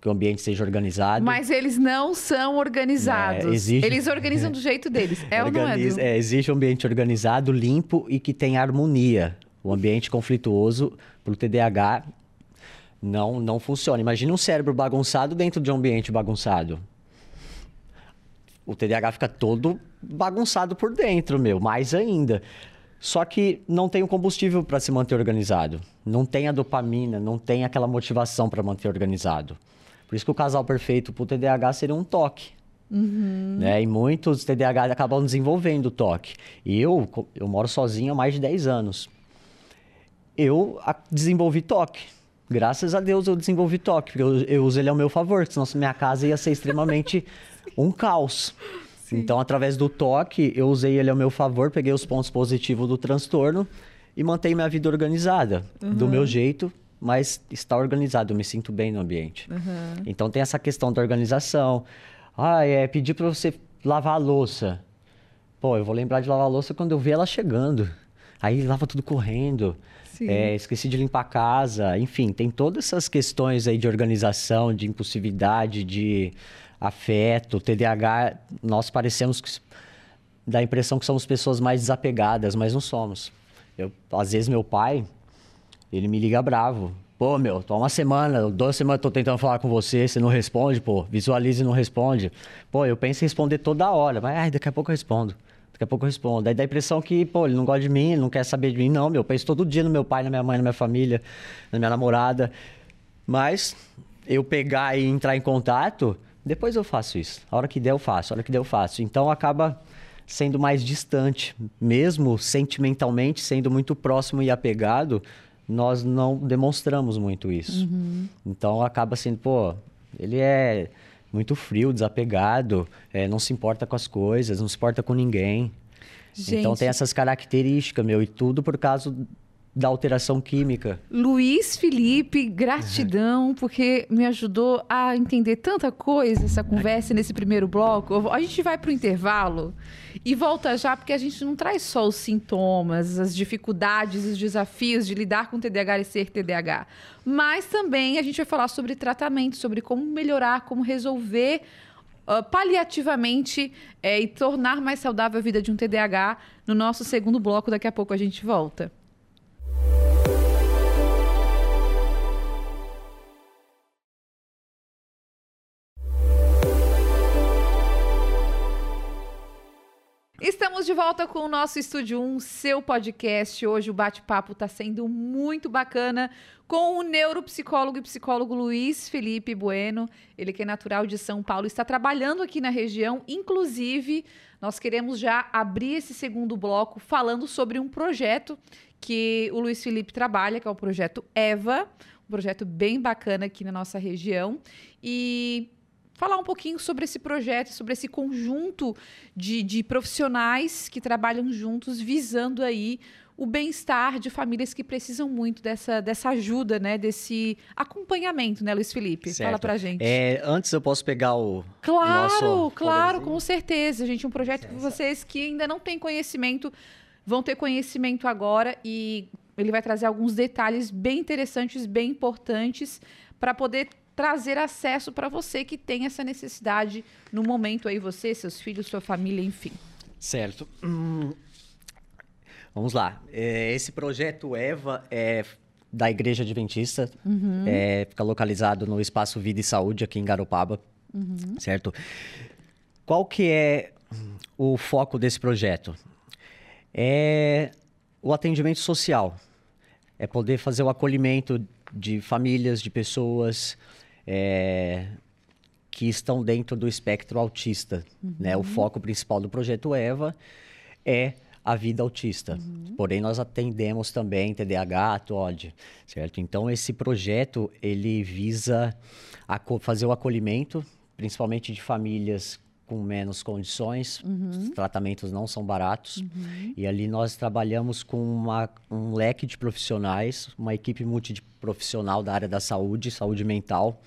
que o ambiente seja organizado. Mas eles não são organizados. É, exige- Eles organizam do jeito deles. É ou não é? Organiza- é, exige um ambiente organizado, limpo e que tenha harmonia. O ambiente conflituoso para o TDAH não, não funciona. Imagina um cérebro bagunçado dentro de um ambiente bagunçado. O TDAH fica todo bagunçado por dentro, meu, mais ainda. Só que não tem o combustível para se manter organizado. Não tem a dopamina, não tem aquela motivação para manter organizado. Por isso que o casal perfeito para o TDAH seria um toque. Né? E muitos TDAH acabam desenvolvendo o toque. E eu, eu moro sozinho há mais de 10 anos. Eu desenvolvi toque. Graças a Deus eu desenvolvi toque, porque eu, eu uso ele ao meu favor, senão minha casa ia ser extremamente um caos. Então, através do toque, eu usei ele ao meu favor, peguei os pontos positivos do transtorno e mantenho minha vida organizada, do meu jeito, mas está organizado, eu me sinto bem no ambiente. Então, tem essa questão da organização. Ah, é pedir para você lavar a louça. Pô, eu vou lembrar de lavar a louça quando eu ver ela chegando. Aí lava tudo correndo. É, esqueci de limpar a casa. Enfim, tem todas essas questões aí de organização, de impulsividade, de afeto, TDAH. Nós parecemos que dá a impressão que somos pessoas mais desapegadas, mas não somos. Eu, às vezes meu pai, ele me liga bravo. Pô, meu, tô há uma semana, duas semanas tô tentando falar com você, você não responde, pô. Visualiza e não responde. Pô, eu penso em responder toda hora, mas ai, daqui a pouco eu respondo. Daqui a pouco eu respondo. Aí dá a impressão que, pô, ele não gosta de mim, ele não quer saber de mim. Não, meu, eu penso todo dia no meu pai, na minha mãe, na minha família, na minha namorada. Mas eu pegar e entrar em contato, depois eu faço isso. A hora que der, eu faço. A hora que der, eu faço. Então acaba sendo mais distante. Mesmo sentimentalmente, sendo muito próximo e apegado, nós não demonstramos muito isso. Então acaba sendo, pô, ele é muito frio, desapegado, é, não se importa com as coisas, não se importa com ninguém. Gente. Então tem essas características, meu, e tudo por causa da alteração química. Luiz Felipe, gratidão, porque me ajudou a entender tanta coisa essa conversa nesse primeiro bloco. A gente vai para o intervalo e volta já, porque a gente não traz só os sintomas, as dificuldades, os desafios de lidar com TDAH e ser TDAH, mas também a gente vai falar sobre tratamento, sobre como melhorar, como resolver uh, paliativamente é, e tornar mais saudável a vida de um TDAH no nosso segundo bloco. Daqui a pouco a gente volta. Estamos de volta com o nosso Estúdio 1, seu podcast. Hoje o bate-papo está sendo muito bacana com o neuropsicólogo e psicólogo Luiz Felipe Bueno. Ele que é natural de São Paulo, está trabalhando aqui na região. Inclusive, nós queremos já abrir esse segundo bloco falando sobre um projeto que o Luiz Felipe trabalha, que é o projeto EVA, um projeto bem bacana aqui na nossa região. E falar um pouquinho sobre esse projeto, sobre esse conjunto de, de profissionais que trabalham juntos, visando aí o bem-estar de famílias que precisam muito dessa, dessa ajuda, né? Desse acompanhamento, né, Luiz Felipe? Certo. Fala pra gente. É, antes eu posso pegar o. Claro, nosso claro, com certeza, gente. Um projeto que vocês que ainda não têm conhecimento vão ter conhecimento agora e ele vai trazer alguns detalhes bem interessantes, bem importantes para poder trazer acesso para você que tem essa necessidade no momento aí, você, seus filhos, sua família, enfim. Certo. Hum, vamos lá. É, esse projeto EVA é da Igreja Adventista, uhum. é, fica localizado no Espaço Vida e Saúde aqui em Garopaba, uhum. certo? Qual que é o foco desse projeto? É o atendimento social, é poder fazer o acolhimento de famílias, de pessoas, é, que estão dentro do espectro autista. Uhum. Né? O foco principal do projeto EVA é a vida autista. Uhum. Porém, nós atendemos também TDAH, TOD, certo? Então, esse projeto, ele visa fazer o acolhimento, principalmente de famílias com menos condições, uhum. os tratamentos não são baratos. Uhum. E ali nós trabalhamos com uma, um leque de profissionais, uma equipe multiprofissional da área da saúde, saúde mental,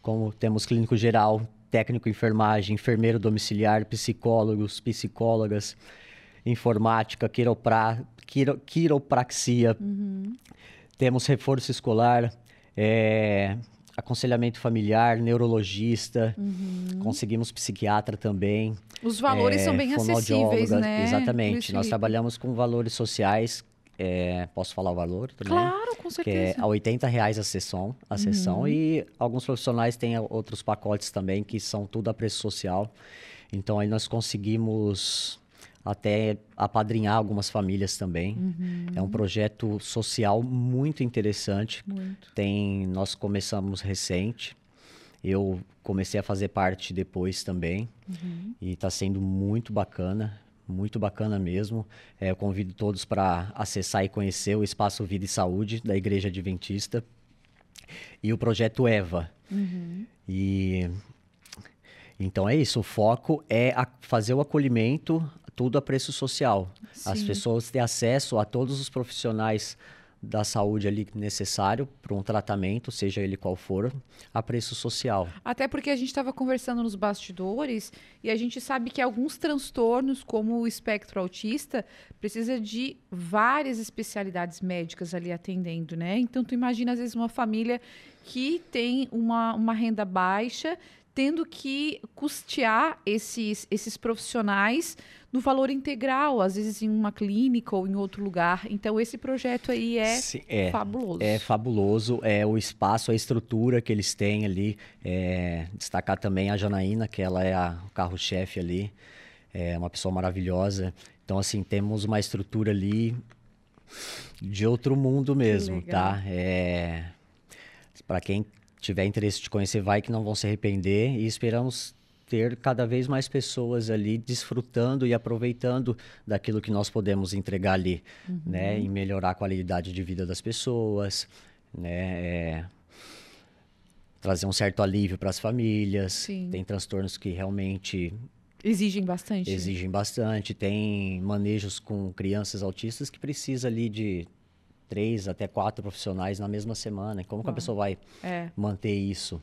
como temos clínico geral, técnico enfermagem, enfermeiro domiciliar, psicólogos, psicólogas, informática, quiropra, quiro, quiropraxia. Uhum. Temos reforço escolar, é, aconselhamento familiar, neurologista, uhum. conseguimos psiquiatra também. Os valores é, são bem acessíveis, né? Exatamente. Nós trabalhamos com valores sociais. É, posso falar o valor também? Claro, com certeza. Que é a 80 reais a sessão, a uhum. sessão e alguns profissionais têm outros pacotes também que são tudo a preço social. Então aí nós conseguimos até apadrinhar algumas famílias também. Uhum. É um projeto social muito interessante. Muito. Tem, nós começamos recente. Eu comecei a fazer parte depois também. Uhum. E está sendo muito bacana, muito bacana mesmo. É, eu convido todos para acessar e conhecer o Espaço Vida e Saúde da Igreja Adventista e o projeto EVA. Uhum. E então é isso, o foco é fazer o acolhimento tudo a preço social. Sim. As pessoas têm acesso a todos os profissionais da saúde ali necessário para um tratamento, seja ele qual for, a preço social. Até porque a gente estava conversando nos bastidores e a gente sabe que alguns transtornos, como o espectro autista, precisa de várias especialidades médicas ali atendendo, né? Então tu imagina às vezes uma família que tem uma, uma renda baixa, tendo que custear esses, esses profissionais no valor integral, às vezes em uma clínica ou em outro lugar. Então, esse projeto aí é, Sim, é fabuloso. É fabuloso, é o espaço, a estrutura que eles têm ali. É, destacar também a Janaína, que ela é a, o carro-chefe ali, é uma pessoa maravilhosa. Então, assim, temos uma estrutura ali de outro mundo mesmo, tá? É, Para quem tiver interesse de conhecer, vai que não vão se arrepender e esperamos ter cada vez mais pessoas ali desfrutando e aproveitando daquilo que nós podemos entregar ali, uhum. né? E melhorar a qualidade de vida das pessoas, né? É... trazer um certo alívio para as famílias. Sim. Tem transtornos que realmente Exigem bastante. exigem bastante. Tem manejos com crianças autistas que precisa ali de três até quatro profissionais na mesma semana. Como que a pessoa vai É. manter isso?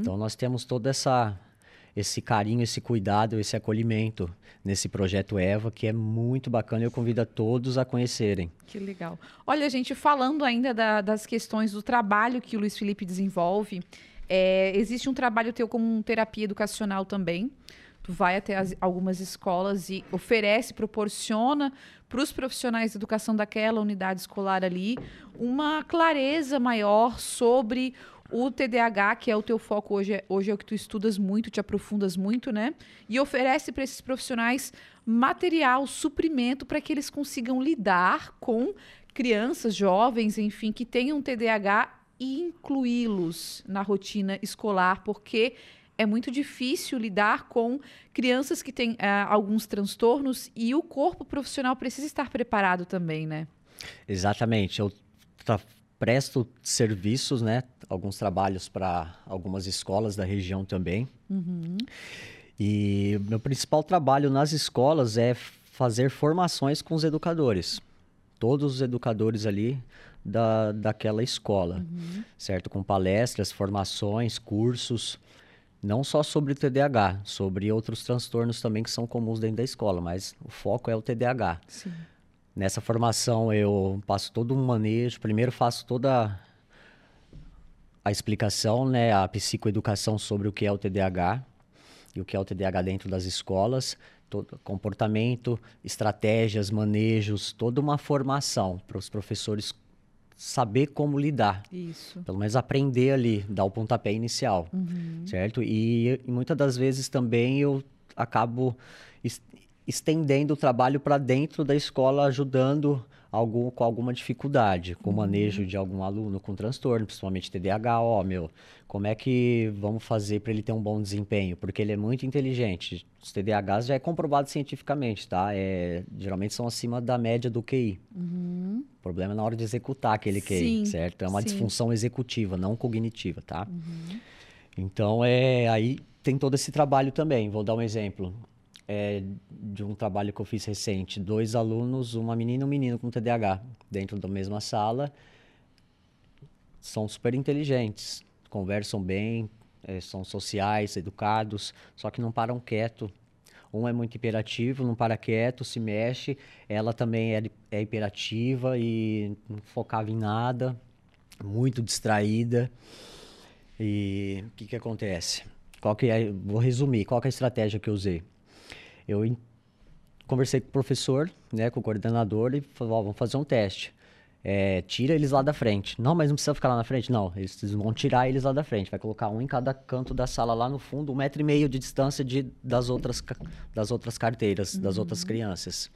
Então nós temos todo essa esse carinho, esse cuidado, esse acolhimento nesse projeto Eva, que é muito bacana eu convido a todos a conhecerem. Que legal. Olha, gente, falando ainda da- das questões do trabalho que o Luiz Felipe desenvolve, é, existe um trabalho teu como terapia educacional também. Tu vai até as- algumas escolas e oferece, proporciona para os profissionais de educação daquela unidade escolar ali uma clareza maior sobre o TDAH, que é o teu foco hoje, é- hoje é o que tu estudas muito, te aprofundas muito, né? E oferece para esses profissionais material, suprimento para que eles consigam lidar com crianças, jovens, enfim, que tenham TDAH e incluí-los na rotina escolar, porque é muito difícil lidar com crianças que têm ah, alguns transtornos e o corpo profissional precisa estar preparado também, né? Exatamente. Eu presto serviços, né? Alguns trabalhos para algumas escolas da região também. E meu principal trabalho nas escolas é fazer formações com os educadores. Todos os educadores ali da, daquela escola, certo? Com palestras, formações, cursos, não só sobre o TDAH, sobre outros transtornos também que são comuns dentro da escola, mas o foco é o TDAH. Sim. Nessa formação eu passo todo um manejo, primeiro faço toda a explicação, né, a psicoeducação sobre o que é o TDAH e o que é o TDAH dentro das escolas, todo comportamento, estratégias, manejos, toda uma formação para os professores saber como lidar, Isso. pelo menos aprender ali, dar o pontapé inicial, certo? E, e muitas das vezes também eu acabo es- estendendo o trabalho para dentro da escola, ajudando algum, com alguma dificuldade, com o manejo de algum aluno com transtorno, principalmente TDAH, ó, meu, como é que vamos fazer para ele ter um bom desempenho? Porque ele é muito inteligente. Os TDAHs já é comprovado cientificamente, tá? É, geralmente são acima da média do QI. O problema é na hora de executar aquele QI, Sim, certo? É uma sim. disfunção executiva, não cognitiva, tá? Então, é, aí tem todo esse trabalho também. Vou dar um exemplo é, de um trabalho que eu fiz recente. Dois alunos, uma menina e um menino com TDAH, dentro da mesma sala. São super inteligentes, conversam bem, eh, são sociais, educados, só que não param quieto. Um é muito hiperativo, não para quieto, se mexe. Ela também é, é hiperativa e não focava em nada, muito distraída. E o que, que acontece? Qual que é, vou resumir, qual que é a estratégia que eu usei? Eu conversei com o professor, né, com o coordenador e falei, ó, vamos fazer um teste. É, tira eles lá da frente. Não, mas não precisa ficar lá na frente. Não, eles vão tirar eles lá da frente. Vai colocar um em cada canto da sala lá no fundo, um metro e meio de distância de, das, outras, das outras carteiras, das outras crianças.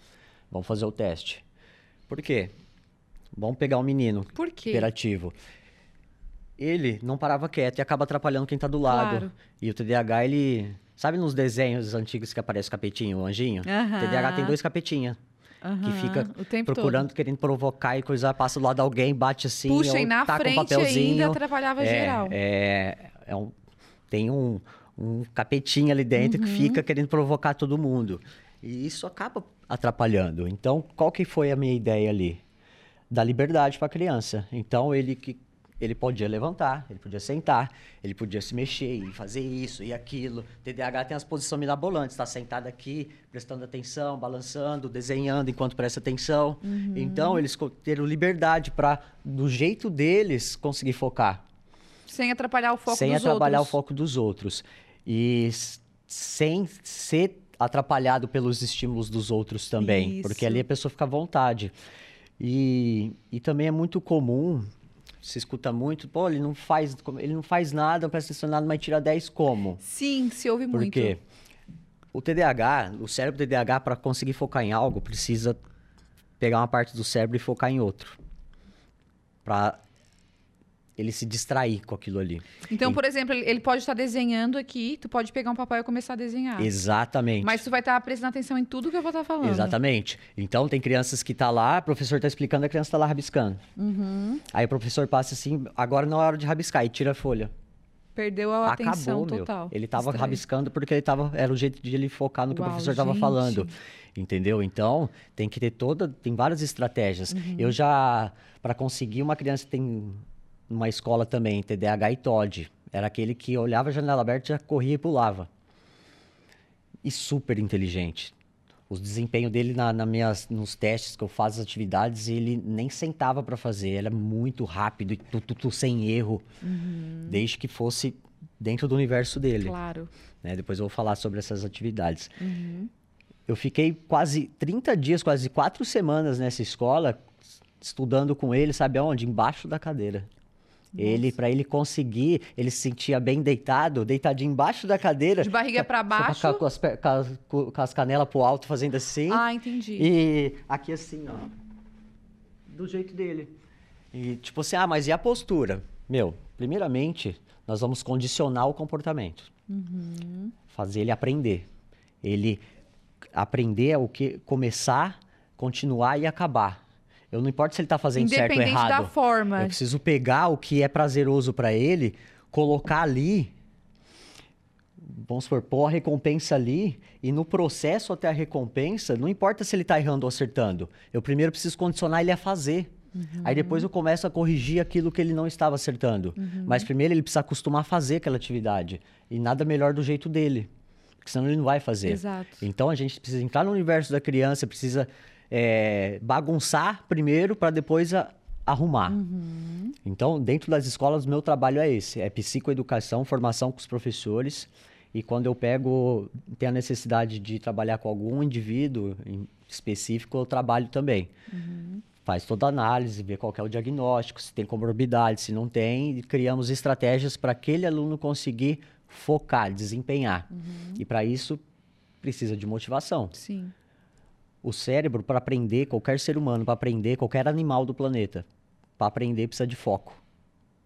Vamos fazer o teste. Por quê? Vamos pegar um menino Por quê? hiperativo. Ele não parava quieto e acaba atrapalhando quem tá do lado. Claro. E o TDAH, ele. Sabe nos desenhos antigos que aparece o capetinho, o anjinho? O TDAH tem dois capetinhos. Que Aham, fica o tempo procurando, querendo provocar e coisa, passa do lado de alguém, bate assim, Puxa, ou e na com um frente papelzinho. ainda atrapalhava é, geral. É, é um, tem um, um capetinho ali dentro Uhum. que fica querendo provocar todo mundo. E isso acaba atrapalhando. Então, qual que foi a minha ideia ali? Dar liberdade para a criança. Então, ele que ele podia levantar, ele podia sentar, ele podia se mexer e fazer isso e aquilo. TDAH tem as posições mirabolantes, está sentado aqui, prestando atenção, balançando, desenhando enquanto presta atenção. Então, eles teram liberdade para, do jeito deles, conseguir focar Sem atrapalhar o foco sem dos atrapalhar outros. o foco dos outros. E sem ser atrapalhado pelos estímulos dos outros também. Porque Isso. ali a pessoa fica à vontade. E, e também é muito comum, se escuta muito, pô, ele não faz, ele não faz nada, não presta atenção em nada, mas tira 10 como? Sim, se ouve Por muito. quê? O TDAH, o cérebro TDAH, para conseguir focar em algo, precisa pegar uma parte do cérebro e focar em outro. Para ele se distrair com aquilo ali. Então, por exemplo, ele pode estar desenhando aqui, tu pode pegar um papel e começar a desenhar. Exatamente. Mas tu vai estar prestando atenção em tudo que eu vou estar falando. Exatamente. Então, tem crianças que tá lá, o professor tá explicando, a criança tá lá rabiscando. Uhum. Aí o professor passa assim, agora não é hora de rabiscar, e tira a folha. Perdeu a atenção Acabou, total. Meu. Ele estava rabiscando porque ele tava, era o jeito de ele focar no que Uau, o professor estava falando. Entendeu? Então, tem que ter toda, tem várias estratégias. Uhum. Eu já para conseguir uma criança que tem uma escola também, TDAH e TOD, era aquele que olhava a janela aberta, já corria e pulava. E super inteligente. O desempenho dele na, na minhas, nos testes que eu faço as atividades, ele nem sentava para fazer. Era muito rápido e tu, tu, tu, sem erro, desde que fosse dentro do universo dele. Claro. né? Depois eu vou falar sobre essas atividades. Eu fiquei quase 30 dias, quase quatro semanas nessa escola, estudando com ele, sabe aonde? Embaixo da cadeira. Ele, para ele conseguir, ele se sentia bem deitado, deitadinho embaixo da cadeira. De barriga com- baixo? Com, as, com as- canelas pro alto, fazendo assim. Ah, entendi. E aqui assim, ó. Do jeito dele. E tipo assim, ah, mas e a postura? Meu, primeiramente, nós vamos condicionar o comportamento. Fazer ele aprender. Ele aprender é o que começar, continuar e acabar. Eu não importa se ele está fazendo certo ou Independente errado. da forma. Eu preciso pegar o que é prazeroso para ele, colocar ali, vamos supor, pôr a recompensa ali, e no processo até a recompensa, não importa se ele está errando ou acertando. Eu primeiro preciso condicionar ele a fazer. Aí depois eu começo a corrigir aquilo que ele não estava acertando. Mas primeiro ele precisa acostumar a fazer aquela atividade. E nada melhor do jeito dele. Porque senão ele não vai fazer. Exato. Então a gente precisa entrar no universo da criança, precisa é, bagunçar primeiro para depois a- arrumar. Então, dentro das escolas, o meu trabalho é esse: é psicoeducação, formação com os professores. E quando eu pego, tem a necessidade de trabalhar com algum indivíduo específico, eu trabalho também. Faz toda a análise, vê qual é o diagnóstico, se tem comorbidade, se não tem, e criamos estratégias para aquele aluno conseguir focar, desempenhar. E para isso, precisa de motivação. Sim. O cérebro, para aprender, qualquer ser humano, para aprender, qualquer animal do planeta, para aprender precisa de foco.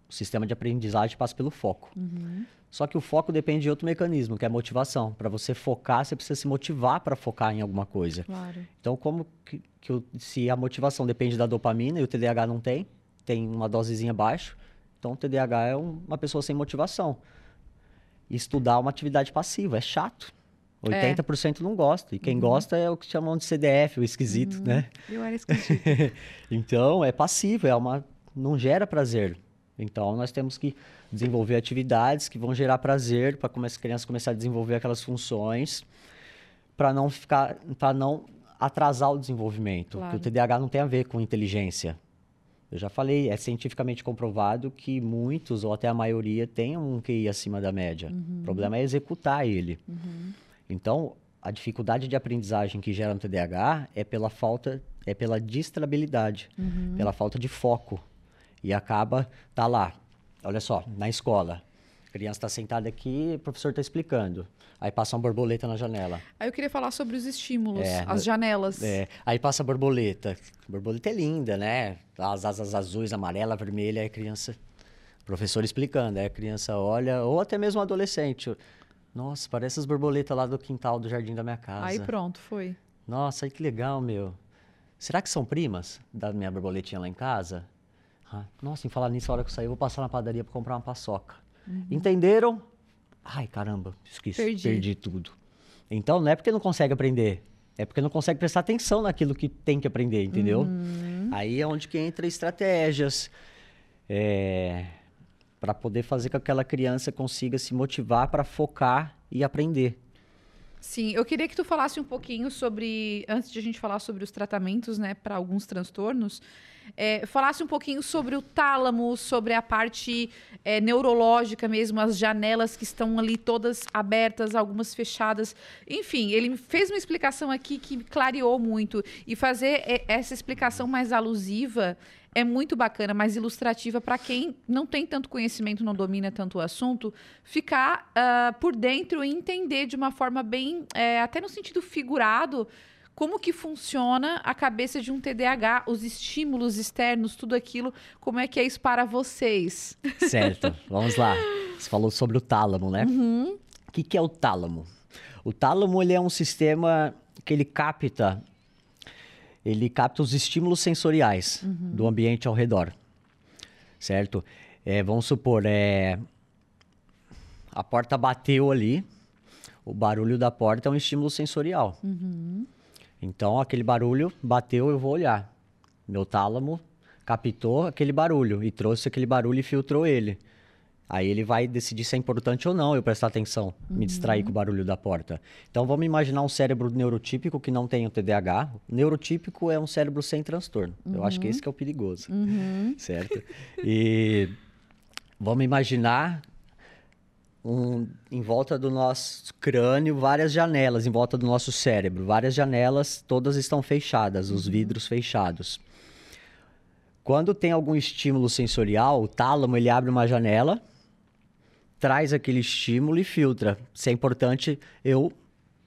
O sistema de aprendizagem passa pelo foco. Só que o foco depende de outro mecanismo, que é a motivação. Para você focar, você precisa se motivar para focar em alguma coisa. Claro. Então, como que, que o- se a motivação depende da dopamina e o TDAH não tem, tem uma dosezinha baixa, então o TDAH é um- uma pessoa sem motivação. Estudar é uma atividade passiva, é chato. 80% não gosta. E quem gosta é o que chamam de CDF, o esquisito, né? Eu era esquisita. Então, é passivo, é uma não gera prazer. Então, nós temos que desenvolver atividades que vão gerar prazer para as crianças começarem a desenvolver aquelas funções, para não ficar, para não atrasar o desenvolvimento. Claro. Porque o TDAH não tem a ver com inteligência. Eu já falei, é cientificamente comprovado que muitos, ou até a maioria, têm um QI acima da média. O problema é executar ele. Então, a dificuldade de aprendizagem que gera no TDAH é pela falta, é pela distrabilidade, pela falta de foco. E acaba, tá lá. Olha só, na escola. A criança está sentada aqui, o professor está explicando. Aí passa uma borboleta na janela. Aí eu queria falar sobre os estímulos, É, as janelas. É, aí passa a borboleta. A borboleta é linda, né? As asas azuis, amarela, vermelha, aí a criança. O professor explicando, aí a criança olha, ou até mesmo um adolescente. Nossa, parece as borboletas lá do quintal do jardim da minha casa. Aí pronto, foi. Nossa, aí que legal, meu. Será que são primas da minha borboletinha lá em casa? Ah, nossa, em falar nisso, a hora que eu sair, eu vou passar na padaria para comprar uma paçoca. Entenderam? Ai, caramba, esqueci, Perdi. perdi. tudo. Então, não é porque não consegue aprender, é porque não consegue prestar atenção naquilo que tem que aprender, entendeu? Aí é onde que entra estratégias para poder fazer com que aquela criança consiga se motivar para focar e aprender. Sim, eu queria que tu falasse um pouquinho sobre, antes de a gente falar sobre os tratamentos, né, para alguns transtornos, é, falasse um pouquinho sobre o tálamo, sobre a parte é, neurológica mesmo, as janelas que estão ali todas abertas, algumas fechadas. Enfim, ele fez uma explicação aqui que clareou muito. E fazer é, essa explicação mais alusiva é muito bacana, mais ilustrativa para quem não tem tanto conhecimento, não domina tanto o assunto, ficar ah, por dentro e entender de uma forma bem, é, até no sentido figurado, como que funciona a cabeça de um TDAH, os estímulos externos, tudo aquilo, como é que é isso para vocês? Certo, vamos lá. Você falou sobre o tálamo, né? O que, que é o tálamo? O tálamo ele é um sistema que ele capta, ele capta os estímulos sensoriais do ambiente ao redor, certo? É, vamos supor, é, a porta bateu ali, o barulho da porta é um estímulo sensorial. Uhum. Então, aquele barulho bateu, eu vou olhar. Meu tálamo captou aquele barulho e trouxe aquele barulho e filtrou ele. Aí ele vai decidir se é importante ou não eu prestar atenção, uhum. me distrair com o barulho da porta. Então vamos imaginar um cérebro neurotípico que não tem o TDAH. Neurotípico é um cérebro sem transtorno. Uhum. Eu acho que esse que é o perigoso, uhum. certo? E vamos imaginar um, em volta do nosso crânio várias janelas, em volta do nosso cérebro. Várias janelas, todas estão fechadas, os uhum. vidros fechados. Quando tem algum estímulo sensorial, o tálamo ele abre uma janela, traz aquele estímulo e filtra. Se é importante eu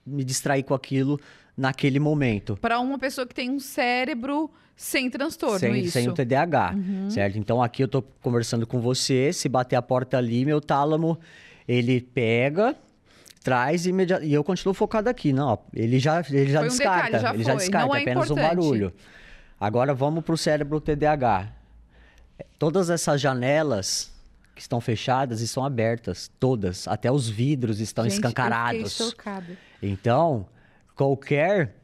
me distrair com aquilo naquele momento. Para uma pessoa que tem um cérebro sem transtorno, sem, isso. Sem o TDAH, uhum. certo? Então aqui eu estou conversando com você, se bater a porta ali, meu tálamo ele pega, traz imediat... e eu continuo focado aqui. Não, ele já, ele já foi descarta. Um detalhe, já ele foi. já descarta, Não é, é apenas importante. um barulho. Agora vamos para o cérebro TDAH. Todas essas janelas que estão fechadas estão abertas, todas. Até os vidros estão Gente, escancarados. Eu chocada. Então, qualquer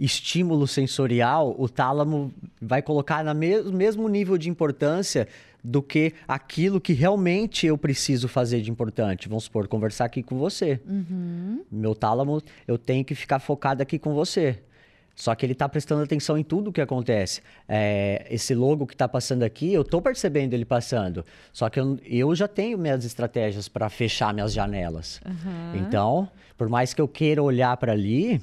estímulo sensorial, o tálamo vai colocar no me mesmo nível de importância do que aquilo que realmente eu preciso fazer de importante. Vamos supor, conversar aqui com você. Uhum. Meu tálamo, eu tenho que ficar focado aqui com você. Só que ele está prestando atenção em tudo o que acontece. É, esse logo que está passando aqui, eu estou percebendo ele passando. Só que eu, eu já tenho minhas estratégias para fechar minhas janelas. Uhum. Então, por mais que eu queira olhar para ali,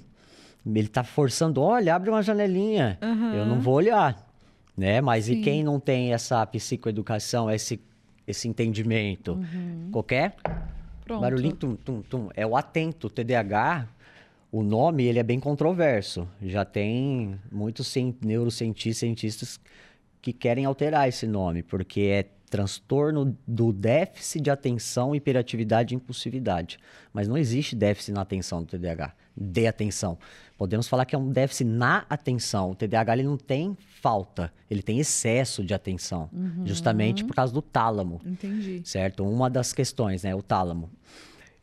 ele está forçando, olha, abre uma janelinha. Uhum. Eu não vou olhar né? Mas Sim. e quem não tem essa psicoeducação, esse, esse entendimento? Uhum. Qualquer Pronto. barulhinho, tum, tum, tum, é o atento. O TDAH, o nome, ele é bem controverso. Já tem muitos neurocientistas cientistas que querem alterar esse nome, porque é transtorno do déficit de atenção, hiperatividade e impulsividade. Mas não existe déficit na atenção do TDAH, de atenção. Podemos falar que é um déficit na atenção. O TDAH ele não tem falta, ele tem excesso de atenção, uhum. justamente por causa do tálamo. Entendi. Certo? Uma das questões, né, o tálamo.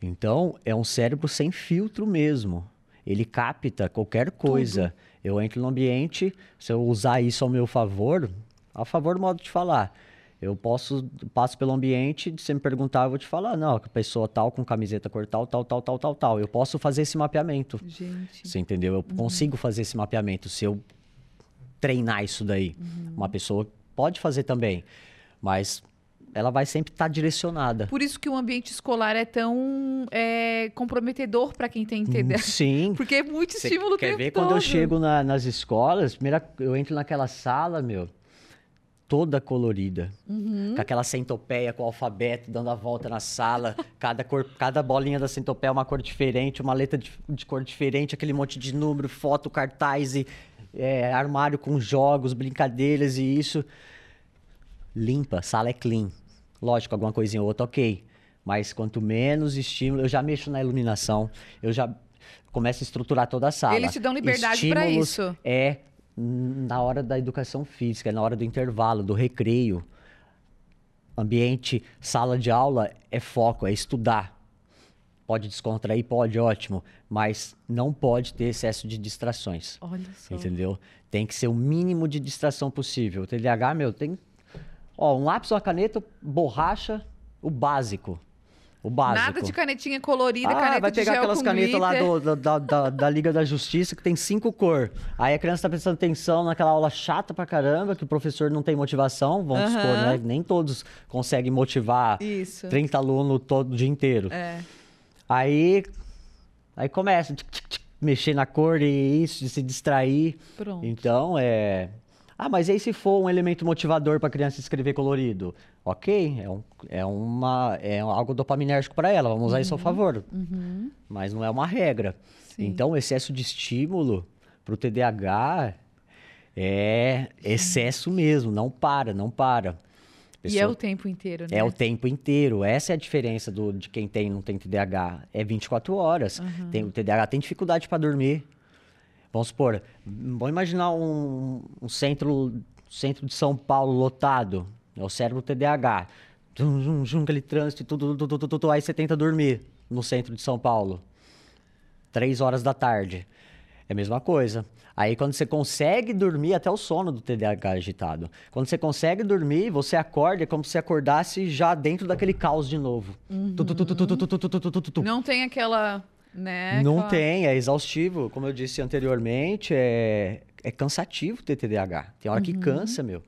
Então, é um cérebro sem filtro mesmo. Ele capta qualquer coisa. Tudo. Eu entro no ambiente, se eu usar isso ao meu favor, a favor do modo de falar, eu posso, passo pelo ambiente, se me perguntar, eu vou te falar, não, a pessoa tal, com camiseta cor tal, tal, tal, tal, tal, tal. Eu posso fazer esse mapeamento. Gente. Você entendeu? Eu uhum. consigo fazer esse mapeamento se eu treinar isso daí. Uhum. Uma pessoa pode fazer também, mas ela vai sempre estar tá direcionada. Por isso que o ambiente escolar é tão é, comprometedor para quem tem TDAH. Sim. Porque é muito estímulo o quer ver todo. quando eu chego na, nas escolas, primeira, eu entro naquela sala, meu, toda colorida. Uhum. Com aquela centopeia, com o alfabeto, dando a volta na sala. cada, cor, cada bolinha da centopeia é uma cor diferente, uma letra de, de cor diferente, aquele monte de número, foto, cartaz e é, armário com jogos, brincadeiras e isso. Limpa, sala é clean. Lógico, alguma coisinha ou outra, ok. Mas quanto menos estímulo, eu já mexo na iluminação, eu já começo a estruturar toda a sala. Eles te dão liberdade para isso. É na hora da educação física, na hora do intervalo, do recreio. Ambiente, sala de aula é foco, é estudar. Pode descontrair, pode, ótimo, mas não pode ter excesso de distrações. Olha só. Entendeu? Tem que ser o mínimo de distração possível. O TDAH, meu, tem. Ó, um lápis, uma caneta, borracha, o básico. O básico. Nada de canetinha colorida, ah, caneta vai pegar aquelas canetas lá glitter. do, da, da, da, Liga da Justiça que tem cinco cor. Aí a criança tá prestando atenção naquela aula chata pra caramba, que o professor não tem motivação, vamos Aham. supor, né? Nem todos conseguem motivar Isso. 30 alunos todo o dia inteiro. É. Aí, aí começa tic, tic, tic, mexer na cor e isso, de se distrair. Pronto. Então, é... Ah, mas e aí se for um elemento motivador para a criança escrever colorido? Ok, é, um, é, uma, é algo dopaminérgico para ela, vamos usar isso ao favor. Uhum. Mas não é uma regra. Sim. Então, o excesso de estímulo para o TDAH é excesso mesmo, não para, não para. E é o tempo inteiro, né? É o tempo inteiro. Essa é a diferença do, de quem tem e não tem TDAH. É 24 horas. Uhum. Tem, o TDAH tem dificuldade para dormir. Vamos supor, vamos imaginar um, um centro, centro de São Paulo lotado. É o cérebro TDAH. zum, zum, zum, aquele trânsito e tudo, tudo, tudo, tudo, aí você tenta dormir no centro de São Paulo. Três horas da tarde. É a mesma coisa. Aí quando você consegue dormir, até o sono do TDAH agitado. Quando você consegue dormir, você acorda, é como se acordasse já dentro daquele caos de novo. Não tem aquela. Né, Não aquela... tem, é exaustivo. Como eu disse anteriormente, é, é cansativo ter TDAH. Tem hora que cansa, meu.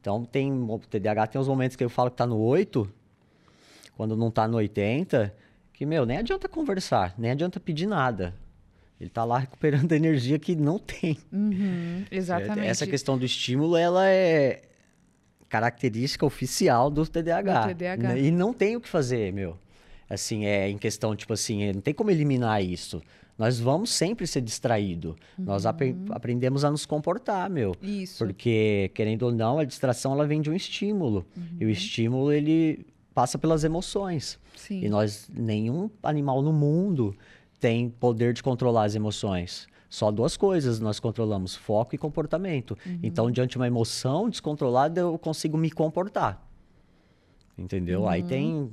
Então tem. O TDAH tem uns momentos que eu falo que tá no 8, quando não tá no 80, que, meu, nem adianta conversar, nem adianta pedir nada. Ele está lá recuperando a energia que não tem. Uhum, exatamente. Essa questão do estímulo, ela é característica oficial do TDAH. Do TDAH. E não tem o que fazer, meu. Assim, é em questão, tipo assim, não tem como eliminar isso. Nós vamos sempre ser distraídos. Uhum. Nós ap aprendemos a nos comportar, meu. Isso. Porque, querendo ou não, a distração, ela vem de um estímulo. Uhum. E o estímulo, ele passa pelas emoções. Sim. E nós, nenhum animal no mundo tem poder de controlar as emoções. Só duas coisas nós controlamos: foco e comportamento. Uhum. Então, diante de uma emoção descontrolada, eu consigo me comportar. Entendeu? Uhum. Aí tem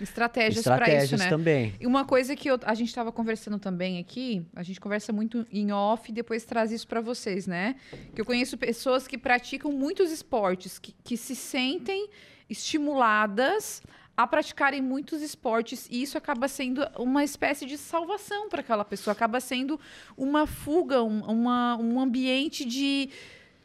estratégias, estratégias para isso, né? também. E uma coisa que eu, a gente estava conversando também aqui, a gente conversa muito em off e depois traz isso para vocês, né? Que eu conheço pessoas que praticam muitos esportes, que, que se sentem estimuladas a praticarem muitos esportes e isso acaba sendo uma espécie de salvação para aquela pessoa, acaba sendo uma fuga, um, uma, um ambiente de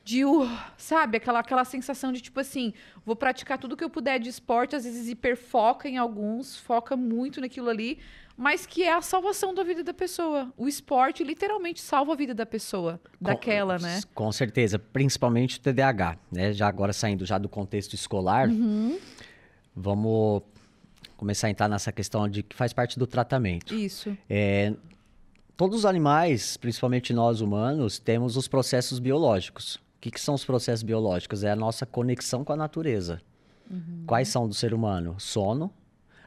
de uh, sabe, aquela, aquela sensação de tipo assim, vou praticar tudo que eu puder de esporte, às vezes hiperfoca em alguns, foca muito naquilo ali, mas que é a salvação da vida da pessoa. O esporte literalmente salva a vida da pessoa, daquela, com, né? Com certeza, principalmente o TDAH, né? Já agora saindo já do contexto escolar, uhum. vamos começar a entrar nessa questão de que faz parte do tratamento. Isso. É, todos os animais, principalmente nós humanos, temos os processos biológicos. O que, que são os processos biológicos? É a nossa conexão com a natureza. Uhum. Quais são do ser humano? Sono,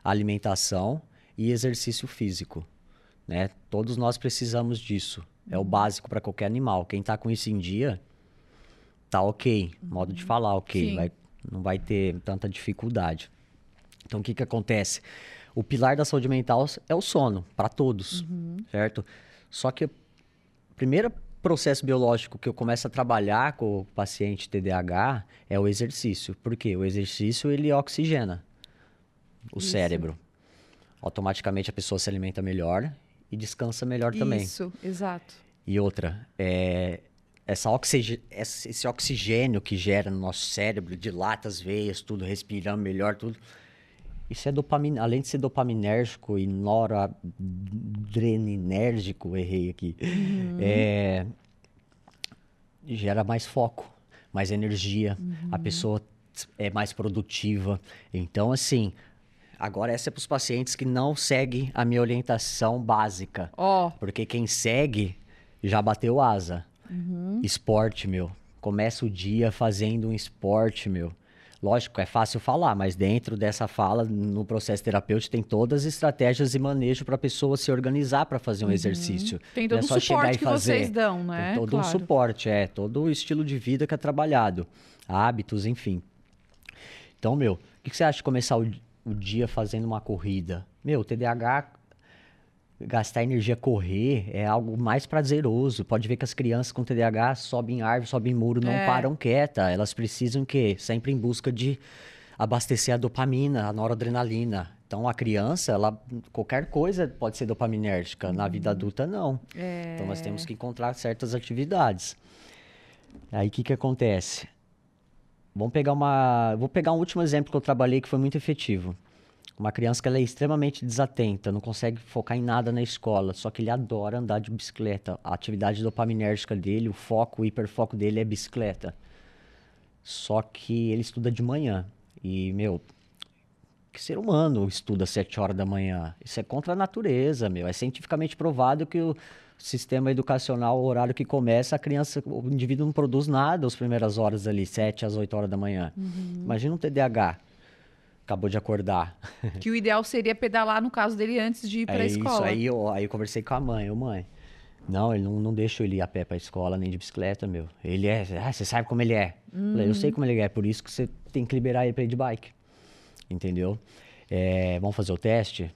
alimentação e exercício físico. Né? Todos nós precisamos disso. É o básico para qualquer animal. Quem está com isso em dia, tá ok. Modo de falar, ok. Vai, não vai ter tanta dificuldade. Então, o que, que acontece? O pilar da saúde mental é o sono, para todos, uhum. certo? Só que o primeiro processo biológico que eu começo a trabalhar com o paciente TDAH é o exercício. Por quê? O exercício, ele oxigena o Isso. cérebro. Automaticamente a pessoa se alimenta melhor e descansa melhor Isso, também. Isso, exato. E outra, é, essa oxig... esse oxigênio que gera no nosso cérebro, dilata as veias, tudo, respirando melhor, tudo isso é dopamina, além de ser dopaminérgico e noradreninérgico, errei aqui, uhum. é, gera mais foco, mais energia, uhum. a pessoa é mais produtiva. Então, assim, agora essa é para os pacientes que não seguem a minha orientação básica. Oh. Porque quem segue já bateu asa. Uhum. Esporte, meu. Começa o dia fazendo um esporte, meu. Lógico, é fácil falar, mas dentro dessa fala, no processo terapêutico, tem todas as estratégias e manejo para a pessoa se organizar para fazer um uhum. exercício. Tem todo é o suporte que vocês dão, né? Tem todo claro. um suporte, é. Todo o estilo de vida que é trabalhado. Hábitos, enfim. Então, meu, o que, que você acha de começar o, o dia fazendo uma corrida? Meu, o TDAH gastar energia correr é algo mais prazeroso. Pode ver que as crianças com TDAH sobem árvore, sobem muro, não É. param quieta. Elas precisam que sempre em busca de abastecer a dopamina, a noradrenalina. Então a criança, ela qualquer coisa pode ser dopaminérgica. Na vida adulta não. É. Então nós temos que encontrar certas atividades. Aí o que que acontece? Vamos pegar uma, vou pegar um último exemplo que eu trabalhei que foi muito efetivo. Uma criança que ela é extremamente desatenta, não consegue focar em nada na escola, só que ele adora andar de bicicleta. A atividade dopaminérgica dele, o foco, o hiperfoco dele é bicicleta. Só que ele estuda de manhã. E, meu, que ser humano estuda às 7 horas da manhã? Isso é contra a natureza, meu. É cientificamente provado que o sistema educacional, o horário que começa, a criança, o indivíduo não produz nada as primeiras horas ali, 7 às 8 horas da manhã. Uhum. Imagina um TDAH acabou de acordar. Que o ideal seria pedalar, no caso dele, antes de ir para a é escola. Isso, aí eu, aí eu conversei com a mãe, eu, mãe. Não, ele não, não deixa ele ir a pé para a escola, nem de bicicleta, meu. Ele é, ah, você sabe como ele é. Hum. Falei, eu sei como ele é, por isso que você tem que liberar ele para ir de bike. entendeu? É, vamos fazer o teste?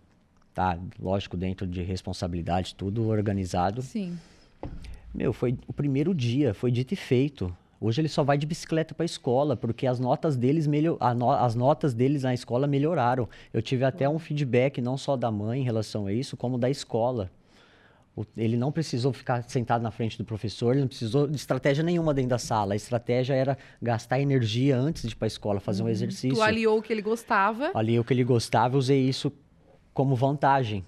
Tá, lógico, dentro de responsabilidade, tudo organizado. Sim. Meu, foi o primeiro dia, foi dito e feito. Hoje ele só vai de bicicleta para a escola, porque as notas deles melhor... No... as notas deles na escola melhoraram. Eu tive até um feedback não só da mãe em relação a isso, como da escola. Ele não precisou ficar sentado na frente do professor, ele não precisou de estratégia nenhuma dentro da sala. A estratégia era gastar energia antes de ir para a escola, fazer um uhum. exercício. Tu aliou o que ele gostava. Aliou o que ele gostava, usei isso como vantagem,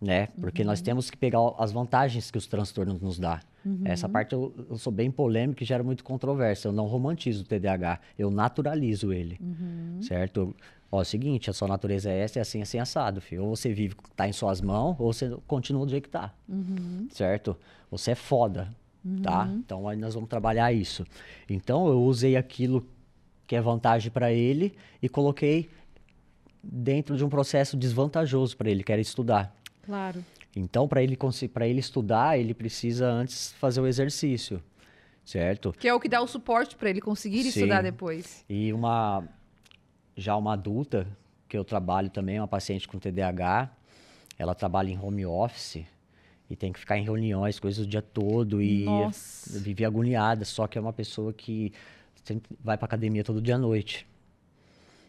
né? Porque uhum. nós temos que pegar as vantagens que os transtornos nos dão. Uhum. Essa parte eu, eu, sou bem polêmico e gera muito controvérsia. Eu não romantizo o TDAH, eu naturalizo ele, uhum. certo? Ó, é o seguinte, a sua natureza é essa, é assim, assim, assado, filho. Ou você vive, tá em suas mãos, ou você continua do jeito que tá, uhum. certo? Você é foda, tá? Uhum. Então, aí nós vamos trabalhar isso. Então, eu usei aquilo que é vantagem para ele e coloquei dentro de um processo desvantajoso para ele, que era estudar. Claro. Então, para ele, ele estudar, ele precisa antes fazer o exercício, certo? Que é o que dá o suporte para ele conseguir Sim. estudar depois. E uma já uma adulta que eu trabalho também, uma paciente com TDAH, ela trabalha em home office e tem que ficar em reuniões, coisas o dia todo e Nossa. vive agoniada, só que é uma pessoa que vai para academia todo dia à noite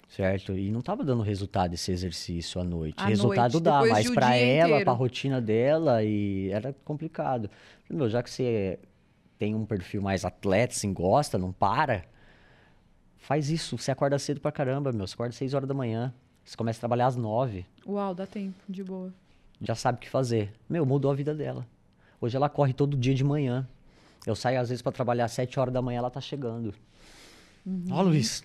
certo? E não estava dando resultado esse exercício à noite. À resultado noite, dá, mas para ela, para a rotina dela, e era complicado. Meu, já que você tem um perfil mais atleta, assim, gosta, não para, faz isso. Você acorda cedo pra caramba, meu. Você acorda às 6 horas da manhã. Você começa a trabalhar às 9. Uau, dá tempo, de boa. Já sabe o que fazer. Meu, mudou a vida dela. Hoje ela corre todo dia de manhã. Eu saio às vezes para trabalhar às 7 horas da manhã, ela tá chegando. Uhum. Ó, Luiz,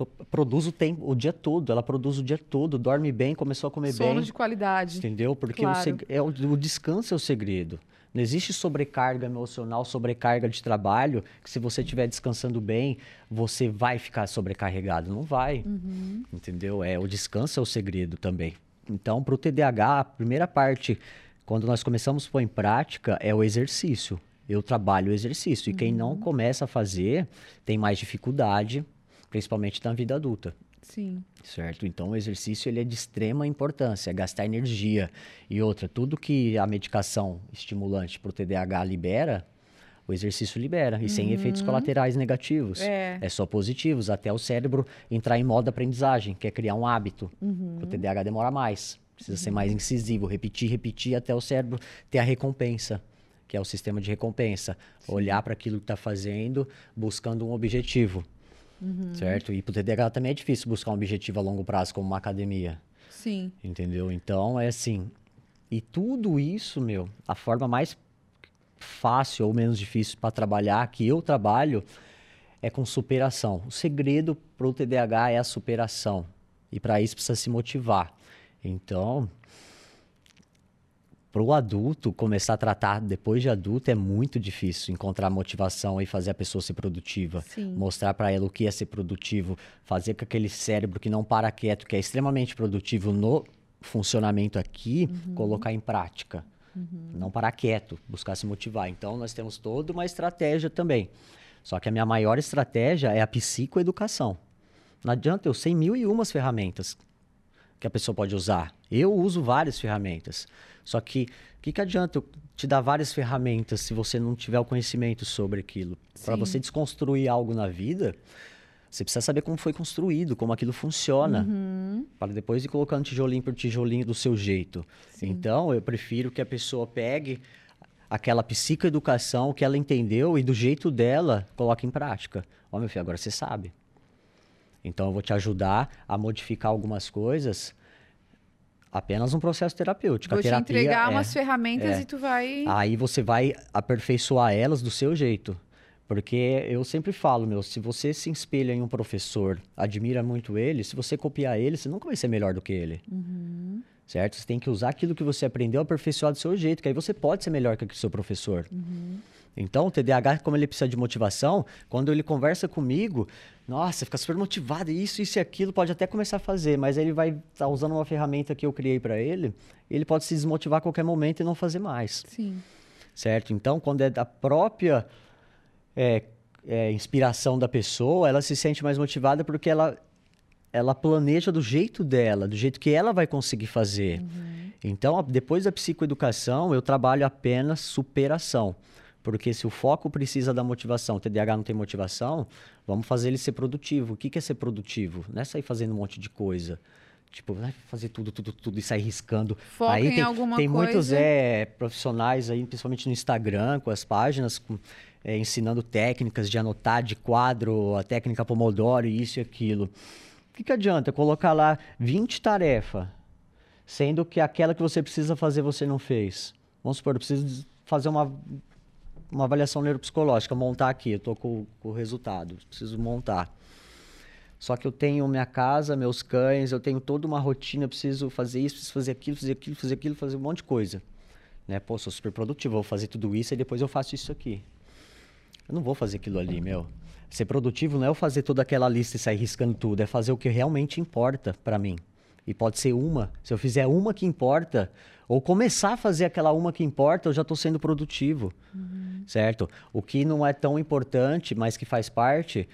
Tô, produz o tempo, o dia todo, ela produz o dia todo, dorme bem, começou a comer Sono bem. Sono de qualidade. Entendeu? Porque claro. o, é o, o descanso é o segredo. Não existe sobrecarga emocional, sobrecarga de trabalho, que se você estiver descansando bem, você vai ficar sobrecarregado. Não vai. Uhum. Entendeu? É, o descanso é o segredo também. Então, para o TDAH, a primeira parte, quando nós começamos a pôr em prática, é o exercício. Eu trabalho o exercício. E uhum. quem não uhum. começa a fazer, tem mais dificuldade principalmente na vida adulta. Sim. Certo? Então o exercício ele é de extrema importância, gastar energia. E outra, tudo que a medicação estimulante para o TDAH libera, o exercício libera, e uhum. sem efeitos colaterais negativos. É. é. só positivos, até o cérebro entrar em modo aprendizagem, que é criar um hábito. Uhum. O TDAH demora mais, precisa uhum. ser mais incisivo, repetir, repetir, até o cérebro ter a recompensa, que é o sistema de recompensa. Sim. Olhar para aquilo que está fazendo, buscando um objetivo. Uhum. Certo? E pro TDAH também é difícil buscar um objetivo a longo prazo, como uma academia. Sim. Entendeu? Então, é assim. E tudo isso, meu, a forma mais fácil ou menos difícil para trabalhar, que eu trabalho, é com superação. O segredo pro TDAH é a superação. E para isso precisa se motivar. Então, para o adulto começar a tratar depois de adulto é muito difícil encontrar motivação e fazer a pessoa ser produtiva. Sim. Mostrar para ela o que é ser produtivo, fazer com aquele cérebro que não para quieto, que é extremamente produtivo no funcionamento aqui, uhum. colocar em prática. Uhum. Não parar quieto, buscar se motivar. Então nós temos toda uma estratégia também. Só que a minha maior estratégia é a psicoeducação. Não adianta, eu sei mil e umas ferramentas que a pessoa pode usar. Eu uso várias ferramentas. Só que o que, que adianta eu te dar várias ferramentas se você não tiver o conhecimento sobre aquilo? Para você desconstruir algo na vida, você precisa saber como foi construído, como aquilo funciona, uhum. para depois ir colocando tijolinho por tijolinho do seu jeito. Sim. Então, eu prefiro que a pessoa pegue aquela psicoeducação que ela entendeu e do jeito dela coloque em prática. Ó, oh, meu filho, agora você sabe. Então, eu vou te ajudar a modificar algumas coisas apenas um processo terapêutico. Vou a terapia te entregar é, umas ferramentas é, e tu vai. Aí você vai aperfeiçoar elas do seu jeito. Porque eu sempre falo, meu, se você se espelha em um professor, admira muito ele, se você copiar ele, você nunca vai ser melhor do que ele. Uhum. Certo? Você tem que usar aquilo que você aprendeu, aperfeiçoar do seu jeito, que aí você pode ser melhor que o seu professor. Uhum. Então, o TDAH, como ele precisa de motivação, quando ele conversa comigo, nossa, fica super motivado, isso, isso e aquilo, pode até começar a fazer, mas ele vai estar tá usando uma ferramenta que eu criei para ele, ele pode se desmotivar a qualquer momento e não fazer mais. Sim. Certo? Então, quando é da própria é, é, inspiração da pessoa, ela se sente mais motivada porque ela ela planeja do jeito dela, do jeito que ela vai conseguir fazer. Uhum. Então, depois da psicoeducação, eu trabalho apenas superação. Porque se o foco precisa da motivação, o TDAH não tem motivação, vamos fazer ele ser produtivo. O que, é ser produtivo? Não é sair fazendo um monte de coisa. Tipo, né, fazer tudo, tudo, tudo e sair riscando. Foca aí em tem, alguma tem muitos é, profissionais aí, principalmente no Instagram, com as páginas, com, é, ensinando técnicas de anotar de quadro, a técnica Pomodoro, isso e aquilo. O que, que adianta colocar lá 20 tarefas, sendo que aquela que você precisa fazer você não fez? Vamos supor, eu preciso fazer uma, uma avaliação neuropsicológica, montar aqui, eu estou com, com o resultado, preciso montar. Só que eu tenho minha casa, meus cães, eu tenho toda uma rotina, preciso fazer isso, preciso fazer aquilo, fazer aquilo, fazer aquilo, fazer um monte de coisa. Né? Pô, sou super produtivo, vou fazer tudo isso e depois eu faço isso aqui. Eu não vou fazer aquilo ali, meu. Ser produtivo não é eu fazer toda aquela lista e sair riscando tudo, é fazer o que realmente importa para mim. E pode ser uma. Se eu fizer uma que importa, ou começar a fazer aquela uma que importa, eu já estou sendo produtivo. Uhum. Certo? O que não é tão importante, mas que faz parte,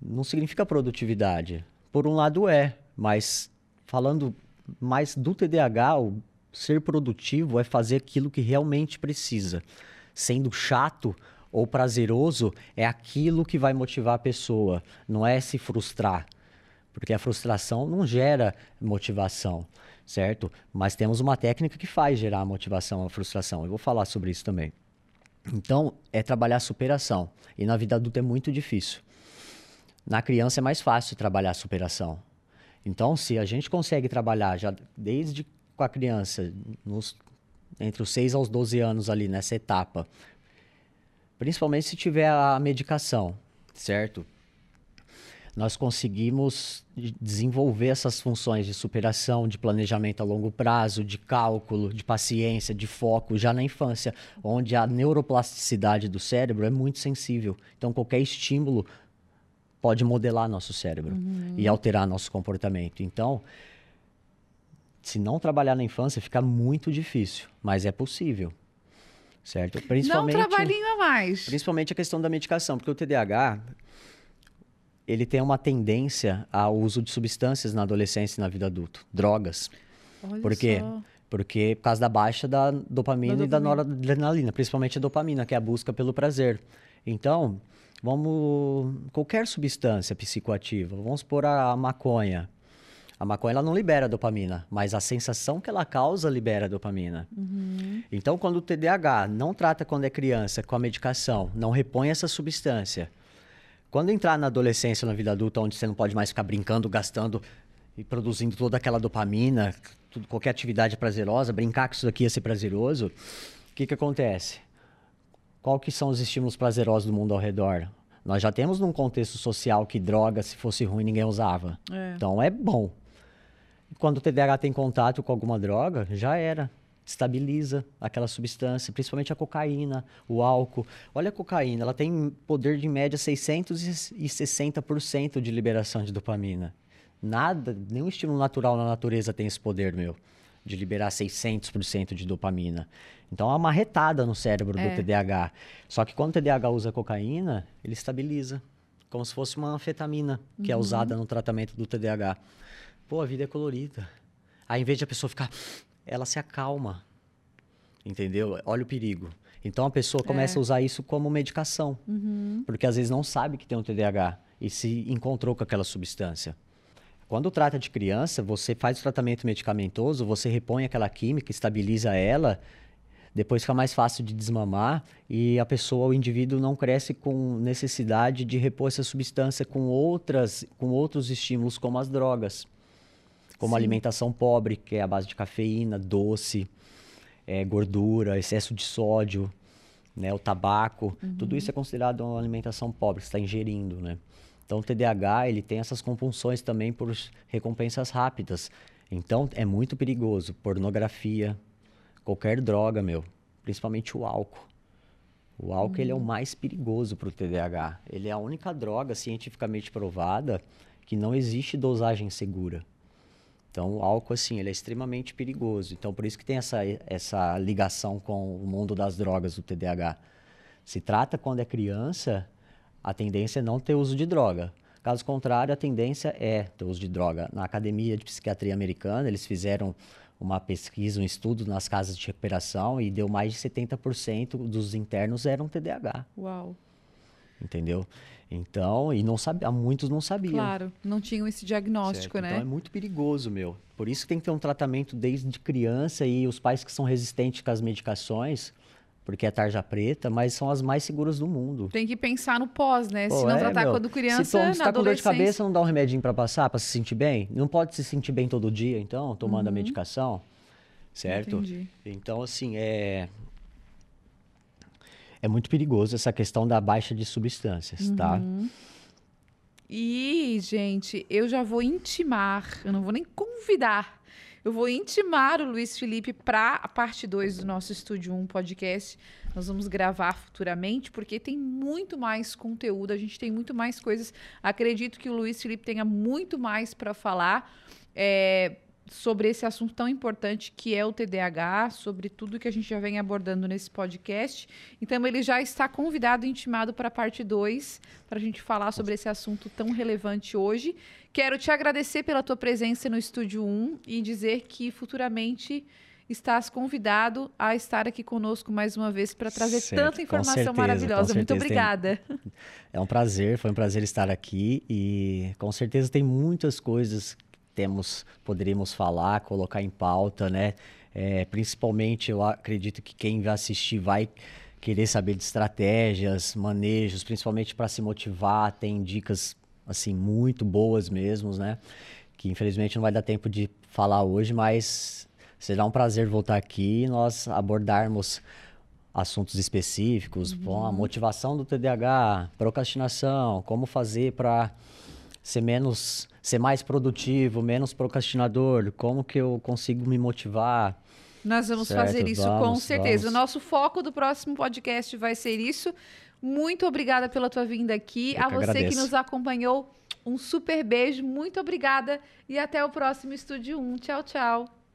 não significa produtividade. Por um lado é, mas falando mais do TDAH, o ser produtivo é fazer aquilo que realmente precisa. Sendo chato ou prazeroso, é aquilo que vai motivar a pessoa, não é se frustrar. Porque a frustração não gera motivação, certo? Mas temos uma técnica que faz gerar a motivação, a frustração. Eu vou falar sobre isso também. Então, é trabalhar a superação. E na vida adulta é muito difícil. Na criança é mais fácil trabalhar a superação. Então, se a gente consegue trabalhar já desde com a criança, nos, entre os 6 aos 12 anos ali nessa etapa, principalmente se tiver a medicação, certo? Nós conseguimos desenvolver essas funções de superação, de planejamento a longo prazo, de cálculo, de paciência, de foco já na infância, onde a neuroplasticidade do cérebro é muito sensível. Então, qualquer estímulo pode modelar nosso cérebro uhum. e alterar nosso comportamento. Então, se não trabalhar na infância, fica muito difícil, mas é possível. Certo? Principalmente, um trabalhinho a mais. Principalmente a questão da medicação, porque o TDAH ele tem uma tendência ao uso de substâncias na adolescência e na vida adulta, drogas. Olha Por quê? Só. Porque por causa da baixa da dopamina, da dopamina e da noradrenalina, principalmente a dopamina, que é a busca pelo prazer. Então, Vamos. Qualquer substância psicoativa, vamos supor a, a maconha. A maconha ela não libera dopamina, mas a sensação que ela causa libera dopamina. Uhum. Então, quando o TDAH não trata quando é criança com a medicação, não repõe essa substância, quando entrar na adolescência, na vida adulta, onde você não pode mais ficar brincando, gastando e produzindo toda aquela dopamina, tudo, qualquer atividade prazerosa, brincar com isso daqui ia ser prazeroso, o que, que acontece? qual que são os estímulos prazerosos do mundo ao redor? Nós já temos num contexto social que droga, se fosse ruim, ninguém usava. É. Então é bom. Quando o TDAH tem contato com alguma droga, já era. Estabiliza aquela substância, principalmente a cocaína, o álcool. Olha a cocaína, ela tem poder de média 660% de liberação de dopamina. Nada, nenhum estímulo natural na natureza tem esse poder, meu de liberar 600% de dopamina. Então é uma retada no cérebro é. do TDAH. Só que quando o TDAH usa cocaína, ele estabiliza, como se fosse uma anfetamina que é uhum. é usada no tratamento do TDAH. Pô, a vida é colorida. Aí, em vez de a pessoa ficar, ela se acalma. Entendeu? Olha o perigo. Então a pessoa começa é. a usar isso como medicação, uhum. porque às vezes não sabe que tem um TDAH e se encontrou com aquela substância. Quando trata de criança, você faz o tratamento medicamentoso, você repõe aquela química, estabiliza ela, depois fica mais fácil de desmamar e a pessoa, o indivíduo não cresce com necessidade de repor essa substância com outras, com outros estímulos como as drogas, como Sim. alimentação pobre, que é a base de cafeína, doce, é, gordura, excesso de sódio, né, o tabaco, uhum. tudo isso é considerado uma alimentação pobre, que está ingerindo, né? Então, o TDAH ele tem essas compulsões também por recompensas rápidas. Então, é muito perigoso. Pornografia, qualquer droga, meu, principalmente o álcool. O álcool uhum. ele é o uhum. mais perigoso para o TDAH. Ele é a única droga cientificamente provada que não existe dosagem segura. Então, o álcool, assim, ele é extremamente perigoso. Então, por isso que tem essa, essa ligação com o mundo das drogas do TDAH. Se trata quando é criança, a tendência é não ter uso de droga. Caso contrário, a tendência é ter uso de droga. Na Academia de Psiquiatria Americana, eles fizeram uma pesquisa, um estudo nas casas de recuperação e deu mais de 70% dos internos eram TDAH. Uau. Entendeu? Então, e não sabia, muitos não sabiam. Claro, não tinham esse diagnóstico, certo? né? Então é muito perigoso, meu. Por isso que tem que ter um tratamento desde criança e os pais que são resistentes com as medicações, porque é tarja preta, mas são as mais seguras do mundo. Tem que pensar no pós, né? Pô, se não é, tratar meu, quando criança, se, toma, se tá com dor de cabeça, não dá um remedinho para passar, para se sentir bem? Não pode se sentir bem todo dia, então, tomando a Uhum. medicação, certo? Entendi. Então, assim, é é muito perigoso essa questão da baixa de substâncias, tá? Uhum. E, gente, eu já vou intimar, eu não vou nem convidar, eu vou intimar o Luiz Felipe para a parte 2 do nosso Estúdio 1 podcast. Nós vamos gravar futuramente, porque tem muito mais conteúdo, a gente tem muito mais coisas. Acredito que o Luiz Felipe tenha muito mais para falar. é, sobre esse assunto tão importante que é o TDAH, sobre tudo que a gente já vem abordando nesse podcast. Então, ele já está convidado e intimado para a parte 2, para a gente falar sobre esse assunto tão relevante hoje. Quero te agradecer pela tua presença no Estúdio 1 e dizer que futuramente estás convidado a estar aqui conosco mais uma vez para trazer Certo, tanta informação certeza, maravilhosa. Muito certeza. Tem- obrigada. É um prazer, foi um prazer estar aqui e com certeza tem muitas coisas temos, poderíamos falar, colocar em pauta, né? É, principalmente eu acredito que quem vai assistir vai querer saber de estratégias, manejos, principalmente para se motivar, tem dicas assim muito boas mesmo, né? Que infelizmente não vai dar tempo de falar hoje, mas será um prazer voltar aqui e nós abordarmos assuntos específicos, bom, a motivação do TDAH, procrastinação, como fazer para ser menos, ser mais produtivo, menos procrastinador, como que eu consigo me motivar. Nós vamos Certo, fazer isso com vamos, certeza. vamos. O nosso foco do próximo podcast vai ser isso. Muito obrigada pela tua vinda aqui. Eu A que você que agradeço. nos acompanhou, um super beijo. Muito obrigada e até o próximo Estúdio 1. Tchau, tchau.